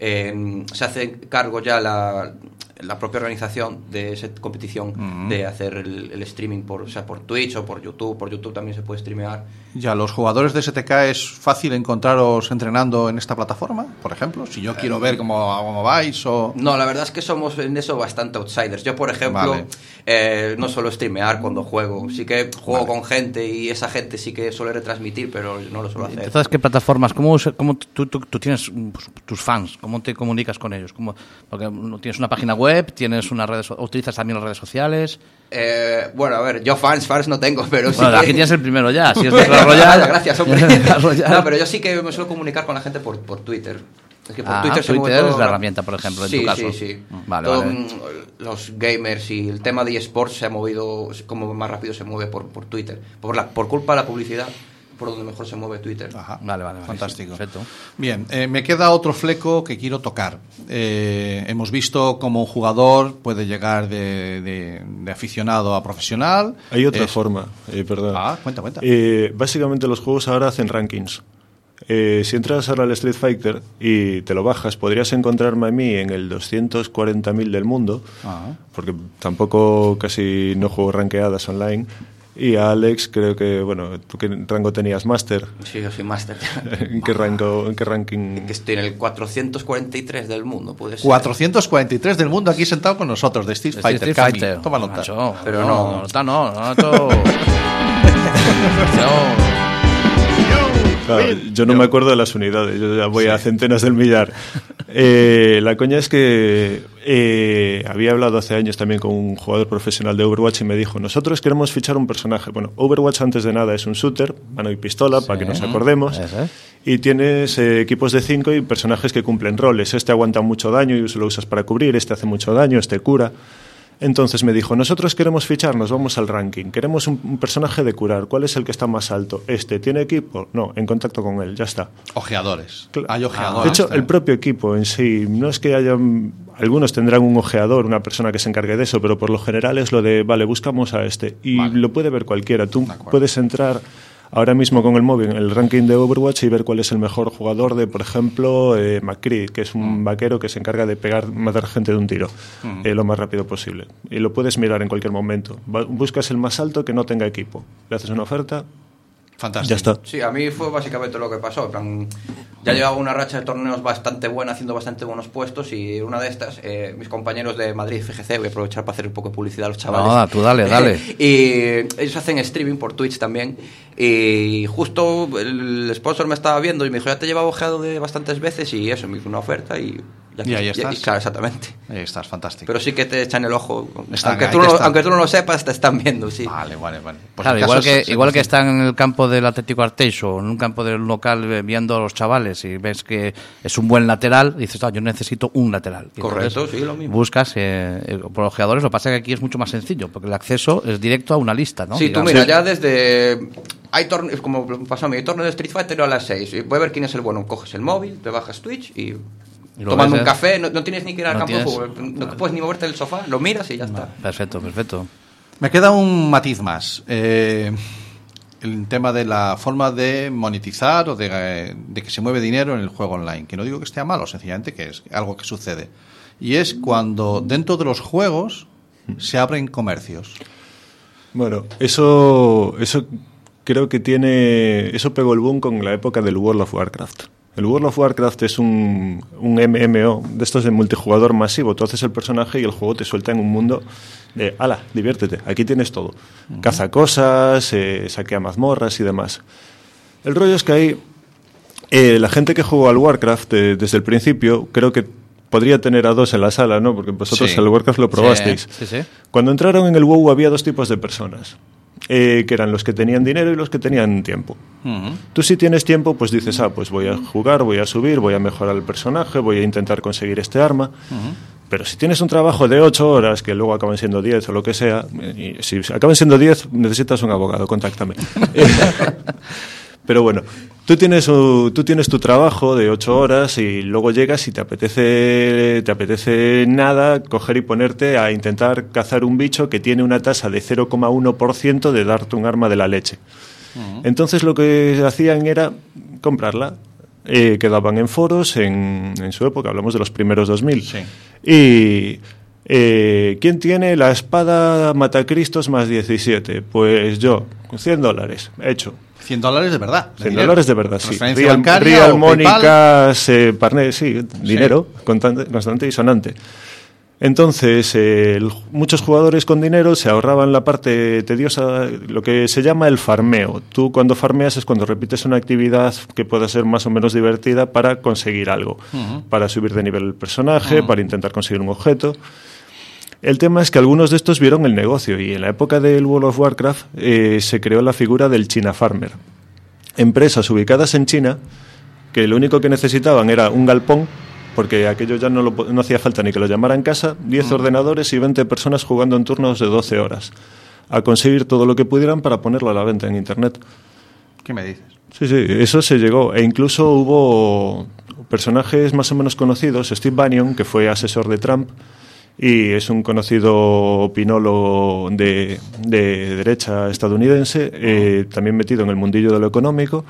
eh, se hace cargo ya la, la propia organización de esa competición de hacer el, el streaming por, o sea, por Twitch o por YouTube. Por YouTube también se puede streamear. Ya, los jugadores de STK es fácil encontraros entrenando en esta plataforma, por ejemplo, si yo quiero ver cómo, cómo vais o... No, la verdad es que somos en eso bastante outsiders. Yo, por ejemplo, Vale. eh, no suelo streamear cuando juego. Sí que juego con gente y esa gente sí que suele retransmitir, pero no lo suelo hacer. Entonces, ¿qué plataformas? ¿Cómo, cómo tú, tú- tú tienes pues, tus fans? ¿Cómo te comunicas con ellos? ¿Cómo, porque tienes una página web, tienes una redes, utilizas también las redes sociales. Eh, bueno, a ver, yo fans, fans no tengo, pero sí Bueno, que... aquí tienes el primero ya. Si es de gracias, hombre. No, pero yo sí que me suelo comunicar con la gente por, por Twitter. Es que por Ah, Twitter, se mueve Twitter todo es la ra- herramienta, por ejemplo, en sí, tu caso. Sí, sí, Vale, Todo, vale. mm, Los gamers y el tema de eSports se ha movido, como más rápido se mueve por, por Twitter. Por, la, por culpa de la publicidad, por donde mejor se mueve Twitter. Ajá. Vale, vale, vale, Fantástico. perfecto. Bien, eh, me queda otro fleco que quiero tocar. Eh, hemos visto cómo un jugador puede llegar de, de- de aficionado a profesional. Hay otra Es- forma, eh, perdón. Ah, cuenta, cuenta. Eh, básicamente los juegos ahora hacen rankings. Eh, si entras ahora al Street Fighter y te lo bajas, podrías encontrarme a mí en el 240.000 del mundo, Ah. porque tampoco casi no juego ranqueadas online. Y a Alex creo que, bueno, ¿tú qué rango tenías? ¿Master? Sí, yo soy máster. ¿En qué, rango, ¿En qué ranking? que estoy en el 443 del mundo, puede ser. 443 del mundo aquí sentado con nosotros, de Street Sí, Fighter. Street Cami. Fighter. Toma nota. Macho, Pero no, no. no, nota no, no, esto- Yo- Claro, yo no me acuerdo de las unidades, yo ya voy a centenas del millar. Eh, la coña es que eh, había hablado hace años también con un jugador profesional de Overwatch y me dijo, nosotros queremos fichar un personaje. Bueno, Overwatch antes de nada es un shooter, mano y pistola, para que nos acordemos. Y tienes eh, equipos de cinco y personajes que cumplen roles. Este aguanta mucho daño y lo usas para cubrir, este hace mucho daño, este cura. Entonces me dijo, nosotros queremos ficharnos, vamos al ranking, queremos un, un personaje de curar, ¿cuál es el que está más alto? ¿Este tiene equipo? No, en contacto con él, ya está. Ojeadores. Hay ojeadores. De hecho, el propio equipo en sí, no es que haya. Algunos tendrán un ojeador, una persona que se encargue de eso, pero por lo general es lo de, vale, buscamos a este. Y Vale. lo puede ver cualquiera. Tú puedes entrar ahora mismo con el móvil el ranking de Overwatch y ver cuál es el mejor jugador de, por ejemplo, eh, McCree, que es Mm. un vaquero que se encarga de pegar, matar gente de un tiro eh, lo más rápido posible. Y lo puedes mirar en cualquier momento. Va- buscas el más alto que no tenga equipo. Le haces una oferta, Fantástico. ya está. Sí, a mí fue básicamente lo que pasó. en plan, ya llevaba una racha de torneos bastante buena, haciendo bastante buenos puestos y una de estas, eh, mis compañeros de Madrid FGC, voy a aprovechar para hacer un poco de publicidad a los chavales. No, tú dale, dale. y ellos hacen streaming por Twitch también y justo el sponsor me estaba viendo y me dijo, ya te llevaba ojeado de bastantes veces y eso, me hizo una oferta y... Y ahí estás. claro, exactamente. Ahí estás, fantástico. Pero sí que te echan el ojo. Están, aunque, tú que no, aunque tú no lo sepas, te están viendo, sí. Vale, vale, vale. Pues Claro, igual que, es- igual que concentra. están en el campo del Atlético Arteixo, en un campo del local eh, viendo a los chavales y ves que es un buen lateral, y dices, "Ah, yo necesito un lateral. Y Correcto, entonces sí, lo mismo. Buscas eh, eh, por ojeadores, lo que pasa es que aquí es mucho más sencillo, porque el acceso es directo a una lista, ¿no? Sí, tú Digamos. mira, ya desde... Hay torneos, como pasó a mí, hay torneo de Street Fighter a las 6. Y voy a ver quién es el bueno. Coges el móvil, te bajas Twitch y... Tomando un café, no, no tienes ni que ir al No campo de fútbol, no puedes ni moverte del sofá, lo miras y ya está. Perfecto, perfecto. Me queda un matiz más. Eh, el tema de la forma de monetizar o de, de que se mueve dinero en el juego online. Que no digo que esté malo, sencillamente que es algo que sucede. Y es cuando dentro de los juegos se abren comercios. Bueno, eso, eso creo que tiene. Eso pegó el boom con la época del World of Warcraft. El World of Warcraft es un, un MMO de estos de multijugador masivo. Tú haces el personaje y el juego te suelta en un mundo de, ala, diviértete, aquí tienes todo. Caza cosas, eh, saquea mazmorras y demás. El rollo es que ahí eh, la gente que jugó al Warcraft eh, desde el principio, creo que podría tener a dos en la sala, ¿no? Porque vosotros Sí. el Warcraft lo probasteis. Sí, sí. Cuando entraron en el WoW había dos tipos de personas, eh, que eran los que tenían dinero y los que tenían tiempo. Tú si tienes tiempo, pues dices, ah, pues voy a jugar, voy a subir, voy a mejorar el personaje, voy a intentar conseguir este arma. Pero si tienes un trabajo de 8 horas, que luego acaban siendo 10 o lo que sea, y si acaban siendo 10, necesitas un abogado, contáctame. Pero bueno, tú tienes, tú tienes tu trabajo de ocho horas y luego llegas y te apetece, te apetece nada coger y ponerte a intentar cazar un bicho que tiene una tasa de 0,1% de darte un arma de la leche. Entonces lo que hacían era comprarla. Eh, quedaban en foros en, en su época, hablamos de los primeros 2000. Sí. Y eh, ¿quién tiene la espada Matacristos más 17? Pues yo, 100 dólares, hecho. 100 dólares de verdad. 100 dólares de verdad, sí. Real, Real eh, Parné, sí, dinero, constante, constante y sonante. Entonces, eh, el- muchos jugadores con dinero se ahorraban la parte tediosa, lo que se llama el farmeo. Tú cuando farmeas es cuando repites una actividad que pueda ser más o menos divertida para conseguir algo, para subir de nivel el personaje, para intentar conseguir un objeto. El tema es que algunos de estos vieron el negocio y en la época del World of Warcraft eh, se creó la figura del China Farmer. Empresas ubicadas en China que lo único que necesitaban era un galpón, porque aquello ya no, lo no hacía falta ni que lo llamaran casa, 10 ordenadores y 20 personas jugando en turnos de 12 horas, a conseguir todo lo que pudieran para ponerlo a la venta en Internet. ¿Qué me dices? Sí, sí, eso se llegó. E incluso hubo personajes más o menos conocidos. Steve Bannon, que fue asesor de Trump y es un conocido opinólogo de, de derecha estadounidense, eh, también metido en el mundillo de lo económico.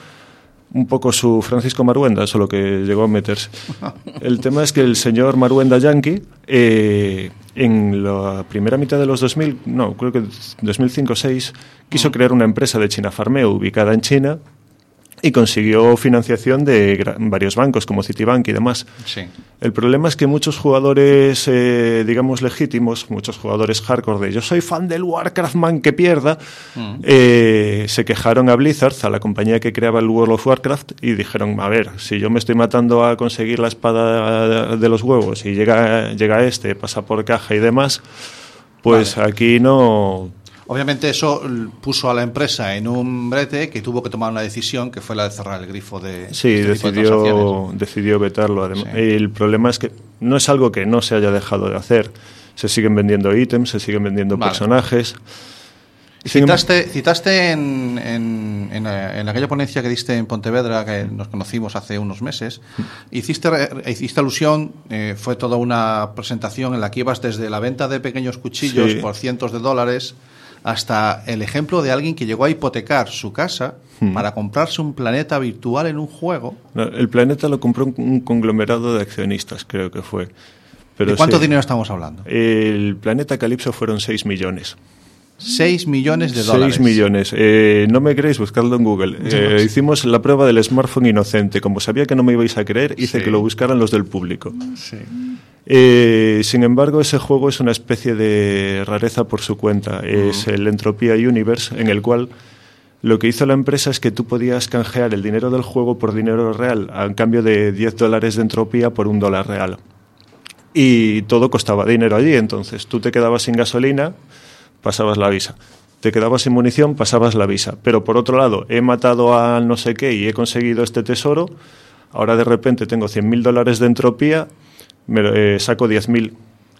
Un poco su Francisco Maruenda, solo que llegó a meterse. El tema es que el señor Maruenda Yankee, eh, en la primera mitad de los 2000, no, creo que 2005-6, quiso crear una empresa de China Farmeo ubicada en China y consiguió financiación de varios bancos como Citibank y demás. Sí. El problema es que muchos jugadores, eh, digamos, legítimos, muchos jugadores hardcore de yo soy fan del Warcraft man que pierda, eh, se quejaron a Blizzard, a la compañía que creaba el World of Warcraft, y dijeron, a ver, si yo me estoy matando a conseguir la espada de los huevos y llega, llega este, pasa por caja y demás, pues aquí no... Obviamente eso l- puso a la empresa en un brete que tuvo que tomar una decisión que fue la de cerrar el grifo de Sí, este de decidió, decidió vetarlo. adem- Sí. El problema es que no es algo que no se haya dejado de hacer, Se siguen vendiendo ítems, se siguen vendiendo Vale. personajes. Citaste, citaste en, en, en, eh, en aquella ponencia que diste en Pontevedra, que nos conocimos hace unos meses, hiciste, re- hiciste alusión, eh, fue toda una presentación en la que ibas desde la venta de pequeños cuchillos Sí. por cientos de dólares hasta el ejemplo de alguien que llegó a hipotecar su casa Hmm. para comprarse un planeta virtual en un juego. El planeta lo compró un, conglomerado de accionistas, creo que fue. Pero ¿De cuánto sí, dinero estamos hablando? El planeta Calypso fueron 6 millones. 6 millones de 6 dólares. millones. Eh, no me creéis, buscadlo en Google. Eh, hicimos la prueba del smartphone inocente. Como sabía que no me ibais a creer, hice Sí. que lo buscaran los del público. Sí. Eh, sin embargo, ese juego es una especie de rareza por su cuenta. Es el Entropía Universe, en el cual lo que hizo la empresa es que tú podías canjear el dinero del juego por dinero real, a cambio de 10 dólares de entropía por un dólar real. Y todo costaba dinero allí, entonces tú te quedabas sin gasolina, pasabas la visa. Te quedabas sin munición, pasabas la visa. Pero por otro lado, he matado a no sé qué y he conseguido este tesoro, ahora de repente tengo 100.000 dólares de entropía, me, eh, saco 10.000.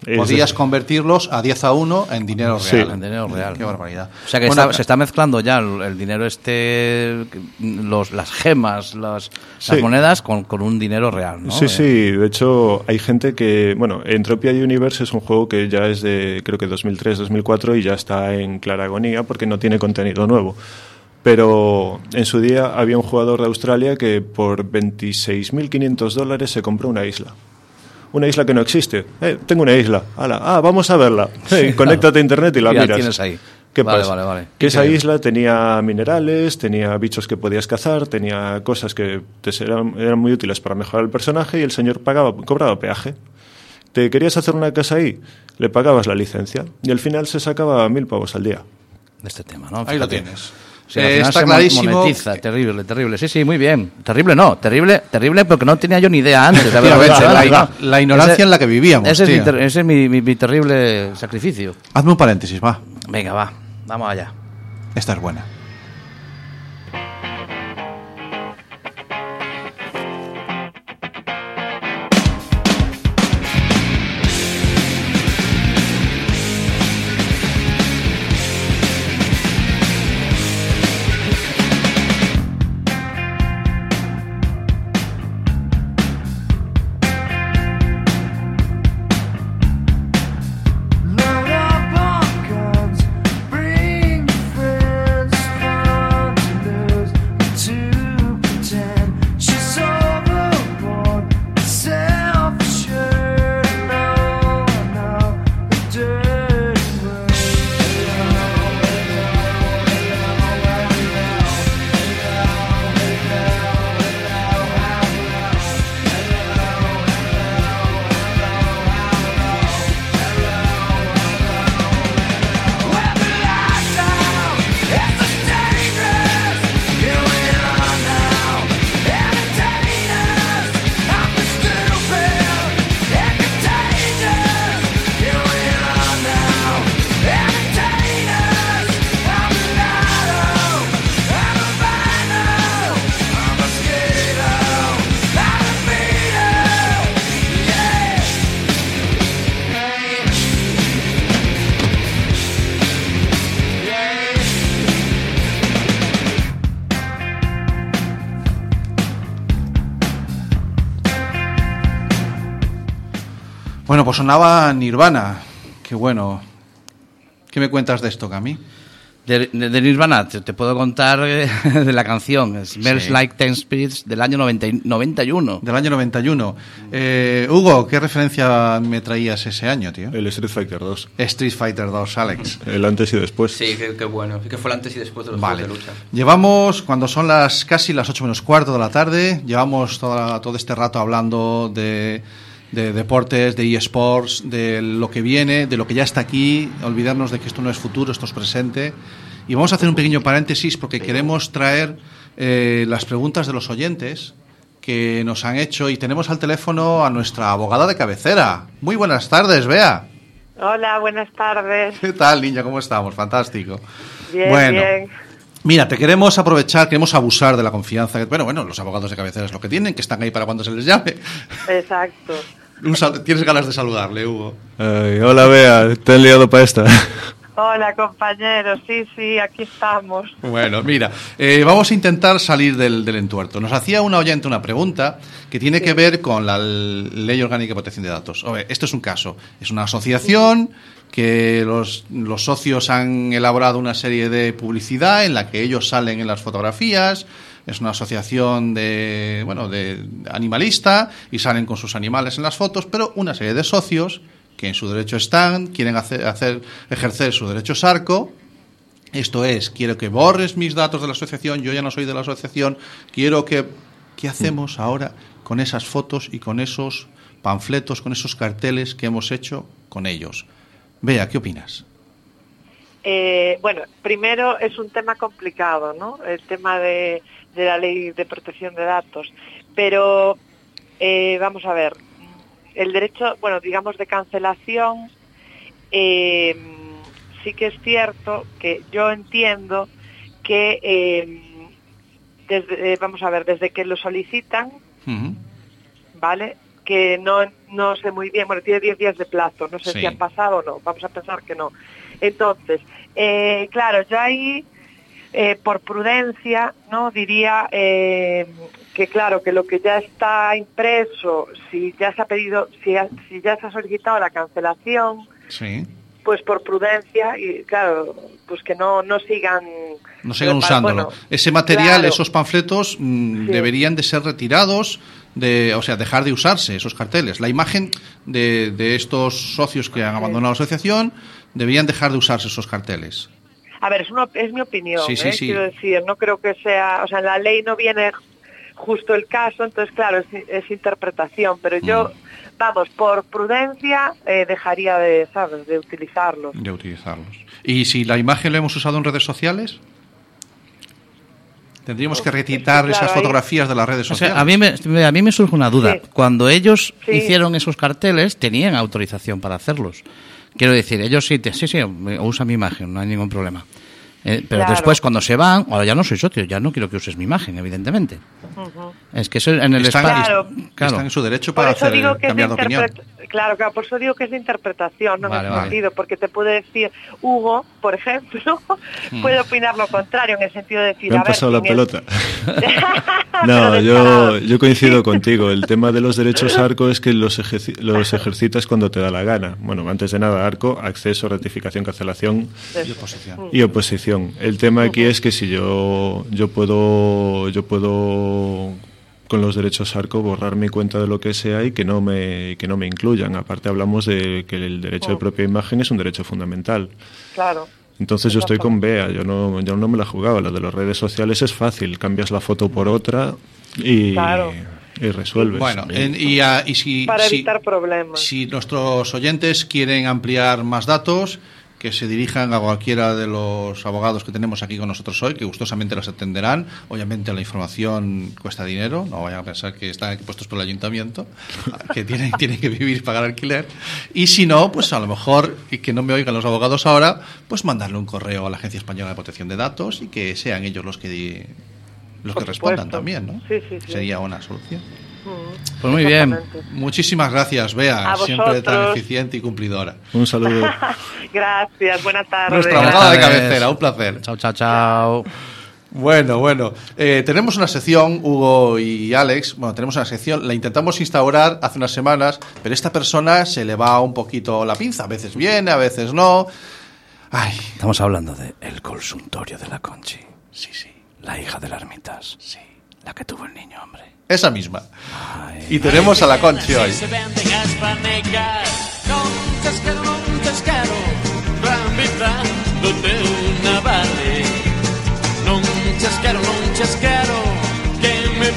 Es Podías convertirlos a 10 a 1 en dinero Sí. real. En dinero real. Qué barbaridad. O sea que Bueno, está- se está mezclando ya el, el dinero este, los, las gemas, las, monedas con, con un dinero real, ¿no? Sí, Eh, sí, de hecho hay gente que, bueno, Entropia Universe es un juego que ya es de creo que 2003-2004 y ya está en clara agonía porque no tiene contenido nuevo. Pero en su día había un jugador de Australia que por 26.500 dólares se compró una isla. Una isla que no existe. Eh, tengo una isla. Ala, ah, vamos a verla. Eh, conéctate a internet y la la miras. tienes ahí. ¿Qué Vale, pasa? vale, vale. Que esa isla tenía minerales, tenía bichos que podías cazar, tenía cosas que te eran, eran muy útiles para mejorar el personaje y el señor pagaba, cobraba peaje. ¿Te querías hacer una casa ahí? Le pagabas la licencia y al final se sacaba mil pavos al día. de este tema, ¿no? Ahí lo tienes. Sí, al Eh, está se clarísimo. monetiza, terrible, terrible. Sí, sí, muy bien. Terrible no, terrible, terrible porque no tenía yo ni idea antes la, ino- la ignorancia Ese- en la que vivíamos. Ese es, mi, tío. ter- ese es mi, mi- mi terrible sacrificio. Hazme un paréntesis, va. Venga, va, vamos allá. Esta es buena. Pues sonaba Nirvana. Qué bueno. ¿Qué me cuentas de esto, Cami? De, de- de Nirvana te, te puedo contar eh, de la canción Smells Sí. Like Teen Spirits del año 90 y- 91. Del año 91. Eh, Hugo, ¿qué referencia me traías ese año, tío? El Street Fighter 2. Street Fighter 2, Alex. El antes y después. Sí, qué, qué bueno. Que fue el antes y después de los Vale. de lucha. Llevamos, cuando son las casi las 8 menos cuarto de la tarde, llevamos toda- todo este rato hablando de, de deportes, de eSports, de lo que viene, de lo que ya está aquí, olvidarnos de que esto no es futuro, esto es presente. Y vamos a hacer un pequeño paréntesis porque queremos traer eh, las preguntas de los oyentes que nos han hecho y tenemos al teléfono a nuestra abogada de cabecera. Muy buenas tardes, Bea. Hola, buenas tardes. ¿Qué tal, niña? ¿Cómo estamos? Fantástico. Bien, Bueno. bien. Mira, te queremos aprovechar, queremos abusar de la confianza. Bueno, bueno, los abogados de cabecera es lo que tienen, que están ahí para cuando se les llame. Exacto. Un sal- Tienes ganas de saludarle, Hugo. Ay, hola, Bea, te he liado para esta. Hola, compañeros. Sí, sí, aquí estamos. Bueno, mira, eh, vamos a intentar salir del, del entuerto. Nos hacía una oyente una pregunta que tiene que ver con la Ley Orgánica de Protección de Datos. Oye, esto es un caso. Es una asociación que los, los socios han elaborado una serie de publicidad en la que ellos salen en las fotografías. Es una asociación de, bueno, de animalista y salen con sus animales en las fotos, pero una serie de socios que en su derecho están, quieren hacer, ejercer su derecho sarco esto es, quiero que borres mis datos de la asociación, yo ya no soy de la asociación, quiero que... ¿Qué hacemos ahora con esas fotos y con esos panfletos, con esos carteles que hemos hecho con ellos? Vea, ¿qué opinas? Eh, bueno, primero es un tema complicado, ¿no? El tema de, de la ley de protección de datos. Pero eh, vamos a ver, el derecho, bueno, digamos de cancelación, eh, sí que es cierto que yo entiendo que, eh, desde, vamos a ver, desde que lo solicitan. ¿vale? Que no, no sé muy bien, bueno, tiene 10 días de plazo, no sé Sí. si han pasado o no, vamos a pensar que no. Entonces, eh, claro, yo ahí, eh, por prudencia, ¿no? Diría eh, que claro, que lo que ya está impreso, si ya se ha pedido, si, ha- si ya se ha solicitado la cancelación, Sí. pues por prudencia y claro, pues que no, no sigan... No sigan usándolo. bueno, Ese material, claro. esos panfletos, mm, Sí. deberían de ser retirados, de, o sea, dejar de usarse esos carteles. La imagen de, de estos socios que han abandonado la asociación, deberían dejar de usarse esos carteles. A ver, es, una- es mi opinión, Sí, sí, ¿eh? sí. quiero decir, no creo que sea, o sea, en la ley no viene justo el caso, entonces claro, es, es interpretación, pero yo, Mm. vamos, por prudencia eh, dejaría de, ¿sabes?, de utilizarlos. de utilizarlos. ¿Y si la imagen la hemos usado en redes sociales? Tendríamos que retirar claro, esas ahí- fotografías de las redes O sociales. sea, a mí me, a mí me surge una duda. Sí. Cuando ellos Sí. hicieron esos carteles, tenían autorización para hacerlos. Quiero decir, ellos sí, te- sí, sí, usa mi imagen, no hay ningún problema. Eh, pero Claro. después, cuando se van, ahora ya no soy socio, ya no quiero que uses mi imagen, evidentemente. Es que eso en el están, espacio. Claro. están en su derecho para hacer cambiar de opinión. Claro, claro, por eso digo que es de interpretación, no Vale, en vale. sentido, porque te puede decir, Hugo, por ejemplo, Mm. puede opinar lo contrario, en el sentido de decir, Me han a ver, pasado la pelota. No, yo, yo coincido contigo. El tema de los derechos ARCO es que los, los ejercitas cuando te da la gana. Bueno, antes de nada, ARCO, acceso, rectificación, cancelación Y oposición. y oposición. El tema aquí es que si yo, yo puedo yo puedo con los derechos ARCO borrar mi cuenta de lo que sea y que no me que no me incluyan. Aparte hablamos de que el derecho de propia imagen es un derecho fundamental. Claro. Entonces yo estoy con Bea, yo no, yo no me la jugaba. Lo de las redes sociales es fácil, cambias la foto por otra y, Claro. y resuelves. Bueno, en- y, ah, y si, Para si- evitar problemas. si nuestros oyentes quieren ampliar más datos, que se dirijan a cualquiera de los abogados que tenemos aquí con nosotros hoy, que gustosamente los atenderán. Obviamente la información cuesta dinero, no vayan a pensar que están aquí puestos por el ayuntamiento, que tienen, tienen que vivir y pagar alquiler. Y si no, pues a lo mejor, y que no me oigan los abogados ahora, pues mandarle un correo a la Agencia Española de Protección de Datos y que sean ellos los que di- los que respondan también, ¿no? Sí, sí, sí. Sería una solución. Pues muy bien. Muchísimas gracias, Bea, siempre tan eficiente y cumplidora. Un saludo. Gracias, buenas tardes. Nuestra abogada de cabecera, un placer. Chao, chao, chao. Bueno, bueno. Eh, tenemos una sección, Hugo y Alex. Bueno, tenemos una sección, la intentamos instaurar hace unas semanas, pero esta persona se le va un poquito la pinza. A veces viene, a veces no. Ay, Estamos hablando de el consultorio de la Conchi. sí, sí. La hija de las ermitas. Sí. La que tuvo el niño, hombre. Esa misma. Y tenemos a la Conchi hoy. Que me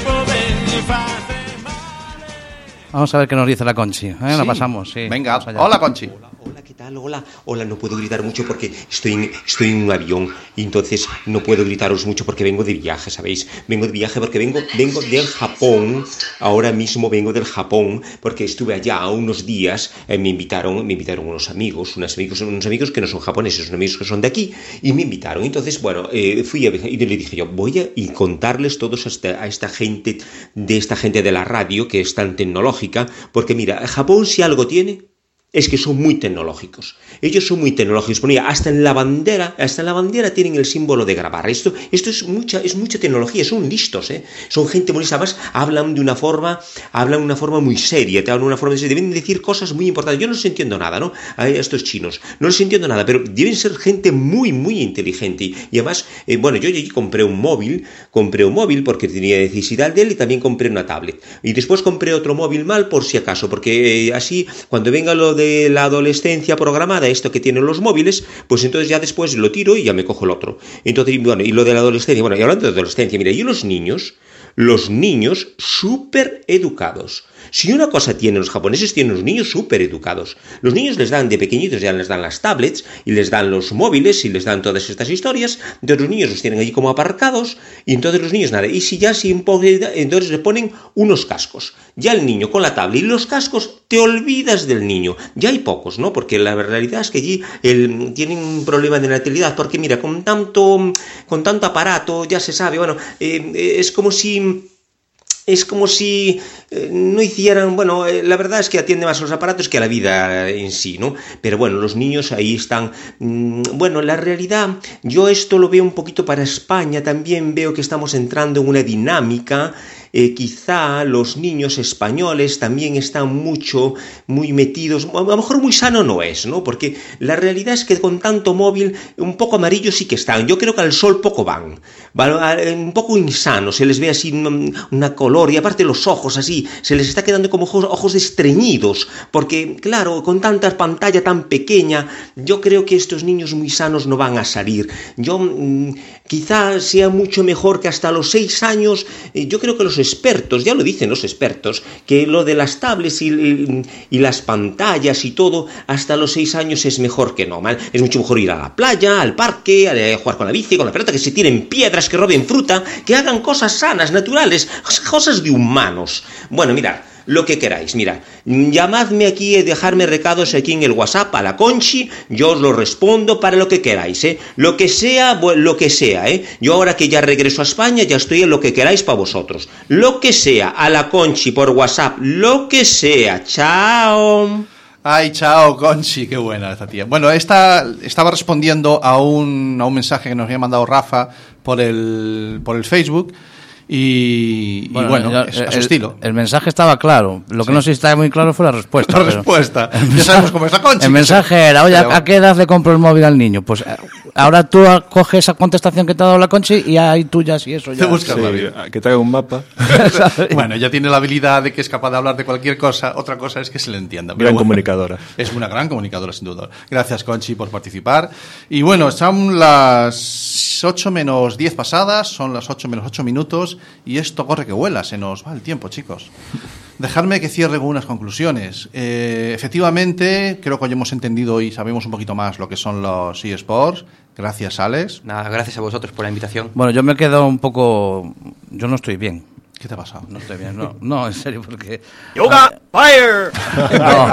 Vamos a ver qué nos dice la Conchi. ¿eh? La Sí. pasamos, sí. Venga, Vamos allá. hola Conchi. Hola, ¿qué ¿qué tal? Hola, hola, no puedo gritar mucho porque estoy en, estoy en un avión y entonces no puedo gritaros mucho porque vengo de viaje, ¿sabéis? Vengo de viaje porque vengo, vengo del Japón, ahora mismo vengo del Japón porque estuve allá unos días, eh, me invitaron, me invitaron unos amigos, unos amigos, unos amigos que no son japoneses, son amigos que son de aquí y me invitaron. Entonces, bueno, eh, fui a, y le dije yo, voy a y contarles todos a esta, a esta gente, de esta gente de la radio que es tan tecnológica, porque mira, Japón si algo tiene es que son muy tecnológicos. Ellos son muy tecnológicos. Hasta en la bandera, hasta en la bandera tienen el símbolo de grabar. Esto, esto es mucha, es mucha tecnología, son listos, ¿eh? Son gente muy. Además, hablan de una forma, hablan de una forma muy seria, te hablan de una forma deben decir cosas muy importantes. Yo no les entiendo nada, ¿no? Estos chinos. No les entiendo nada, pero deben ser gente muy, muy inteligente. Y además, eh, bueno, yo allí compré un móvil, compré un móvil porque tenía necesidad de él y también compré una tablet. Y después compré otro móvil mal por si acaso, porque eh, así, cuando venga lo la adolescencia programada, esto que tienen los móviles, pues entonces ya después lo tiro y ya me cojo el otro. Entonces, bueno, y lo de la adolescencia, bueno, y hablando de adolescencia, mira, y los niños, los niños súper educados. Si una cosa tienen los japoneses, tienen los niños súper educados. Los niños les dan de pequeñitos, ya les dan las tablets y les dan los móviles y les dan todas estas historias. Entonces los niños los tienen allí como aparcados y entonces los niños nada. Y si ya un poco, entonces le ponen unos cascos. Ya el niño con la tablet y los cascos, te olvidas del niño. Ya hay pocos, ¿no? Porque la realidad es que allí el, tienen un problema de natalidad. Porque mira, con tanto, con tanto aparato, ya se sabe, bueno, eh, es como si es como si eh, no hicieran, bueno, eh, la verdad es que atiende más a los aparatos que a la vida en sí, ¿no? Pero bueno, los niños ahí están, mm, bueno, la realidad, yo esto lo veo un poquito para España, también veo que estamos entrando en una dinámica eh, quizá los niños españoles también están mucho, muy metidos, a lo mejor muy sano no es, ¿no? Porque la realidad es que con tanto móvil, un poco amarillo sí que están, yo creo que al sol poco van, un poco insanos, se les ve así una color y aparte los ojos así, se les está quedando como ojos, ojos estreñidos, porque claro, con tanta pantalla tan pequeña, yo creo que estos niños muy sanos no van a salir. Yo mm, quizá sea mucho mejor que hasta los seis años, eh, yo creo que los expertos, ya lo dicen los expertos, que lo de las tablets y, las pantallas y todo, hasta los seis años es mejor que no. Es mucho mejor ir a la playa, al parque, a, a jugar con la bici, con la pelota, que se tiren piedras, que roben fruta, que hagan cosas sanas, naturales, cosas de humanos. Bueno, mirad, lo que queráis. Mira, llamadme aquí y dejarme recados aquí en el WhatsApp a la Conchi, yo os lo respondo para lo que queráis, ¿eh? Lo que sea, lo que sea, ¿eh? Yo ahora que ya regreso a España ya estoy en lo que queráis para vosotros. Lo que sea, a la Conchi por WhatsApp, lo que sea. Chao. Ay, chao, Conchi, qué buena esta tía. Bueno, esta estaba respondiendo a un, a un mensaje que nos había mandado Rafa por el, por el Facebook. Y bueno, y bueno ya, es, a su el, estilo. El mensaje estaba claro. Lo que Sí. no sé si estaba muy claro fue la respuesta. La respuesta. Ya mensaje- sabemos cómo es la Conchi. El mensaje era, oye, Pero- ¿a qué edad le compro el móvil al niño? Pues eh, ahora tú coges esa contestación que te ha dado la Conchi y hay tuyas y eso ya. Te buscas la Sí, vida. que te haga un mapa. Bueno, ya tiene la habilidad de que es capaz de hablar de cualquier cosa. Otra cosa es que se le entienda. Pero Gran bueno, comunicadora. Es una gran comunicadora, sin duda. Gracias, Conchi, por participar. Y bueno, son las 8 menos 10 pasadas, son las 8 menos 8 minutos, y esto corre que vuela, se nos va el tiempo, chicos. Dejadme que cierre con unas conclusiones. Eh, efectivamente, creo que hoy hemos entendido y sabemos un poquito más lo que son los eSports. Gracias, Alex. Nada, gracias a vosotros por la invitación. Bueno, yo me quedo un poco. Yo no estoy bien. ¿Qué te ha pasado? No estoy bien, no, no en serio, porque. Yoga Fire. No,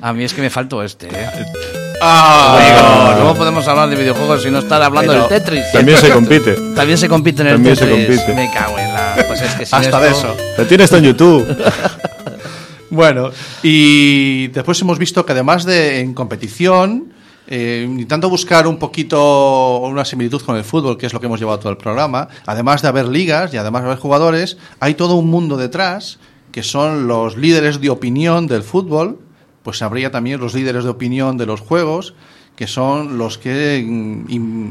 a mí es que me faltó este, ¿eh? Ah, Digo, no podemos hablar de videojuegos sin no estar hablando Pero- del Tetris. También se compite. También se compite en el También se Tetris. compite. Me cago en la. Pues es que sin Hasta de eso. La tienes en YouTube. Bueno, y después hemos visto que además de en competición, eh, intentando buscar un poquito una similitud con el fútbol, que es lo que hemos llevado todo el programa, además de haber ligas y además de haber jugadores, hay todo un mundo detrás que son los líderes de opinión del fútbol, pues habría también los líderes de opinión de los juegos, que son los que mm,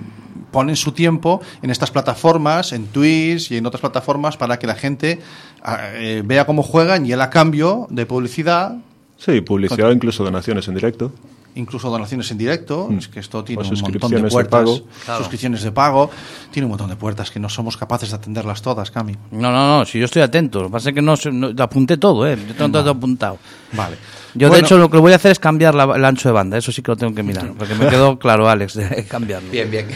ponen su tiempo en estas plataformas, en Twitch y en otras plataformas para que la gente ah, eh, vea cómo juegan y él a cambio de publicidad Sí, publicidad, incluso donaciones en directo. Incluso donaciones en directo, es que esto tiene O un montón de suscripciones de puertas, pago. Claro. suscripciones de pago, tiene un montón de puertas que no somos capaces de atenderlas todas, Cami. No, no, no, si yo estoy atento. Lo que pasa es que no, no- apunté todo, ¿eh? Yo tengo todo apuntado. Vale. Yo, Bueno, de hecho, lo que voy a hacer es cambiar la- el ancho de banda. Eso sí que lo tengo que mirar. Porque me quedó claro, Alex, de cambiarlo. Bien, bien.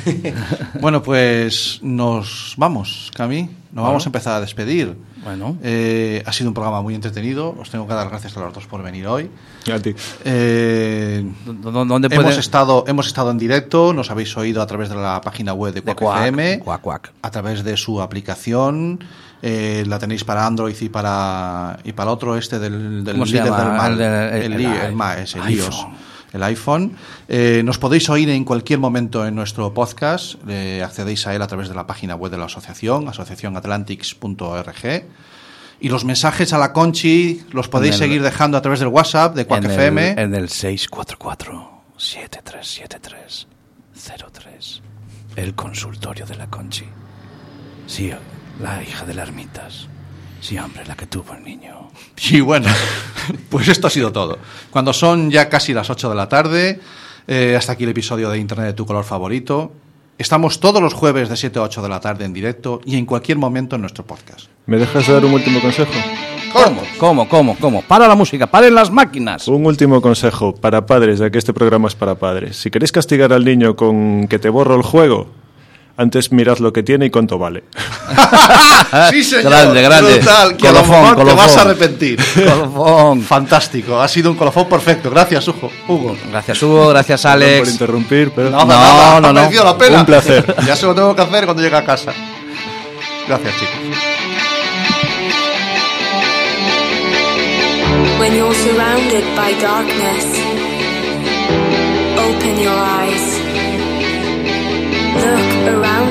Bueno, pues nos vamos, Cami. Nos vamos a empezar a despedir. Bueno. Eh, ha sido un programa muy entretenido. Os tengo que dar gracias a los dos por venir hoy. A ti. Eh, ¿Dó- dó- ¿Dónde hemos, puede...? estado, hemos estado en directo, nos habéis oído a través de la página web de Quack FM, Cuac, cuac. a través de su aplicación. eh, la tenéis para Android y para y para otro este del, del ¿Cómo se líder llama? del mal El el, el- el el ma- es el iPhone. iOS el iPhone Eh, nos podéis oír en cualquier momento en nuestro podcast eh, accedéis a él a través de la página web de la asociación asociacionatlantics.org y los mensajes a la Conchi los podéis el- seguir dejando a través del WhatsApp de Quack en FM El, en el 644-737303. El consultorio de la Conchi. Sí, la hija de las ermitas. Sí, hombre, la que tuvo el niño. Y bueno, pues esto ha sido todo. Cuando son ya casi las 8 de la tarde, eh, hasta aquí el episodio de Internet de tu color favorito. Estamos todos los jueves de 7 a 8 de la tarde en directo y en cualquier momento en nuestro podcast. ¿Me dejas dar un último consejo? ¿Cómo? ¿Cómo, cómo, cómo? Para la música, paren las máquinas. Un último consejo para padres, ya que este programa es para padres. Si queréis castigar al niño con que te borro el juego, antes mirad lo que tiene y cuánto vale. sí, señor. Grande, grande. Brutal, que a lo Colofón, mejor te colofón. vas a arrepentir. Colofón. Fantástico. Ha sido un colofón perfecto. Gracias, Hugo. Hugo. Gracias, Hugo. Gracias, Perdón por Alex. interrumpir, pero... Nada, No, nada, no, ha no. merecido la pena. Un placer. Ya se lo tengo que hacer cuando llegue a casa. Gracias, chicos.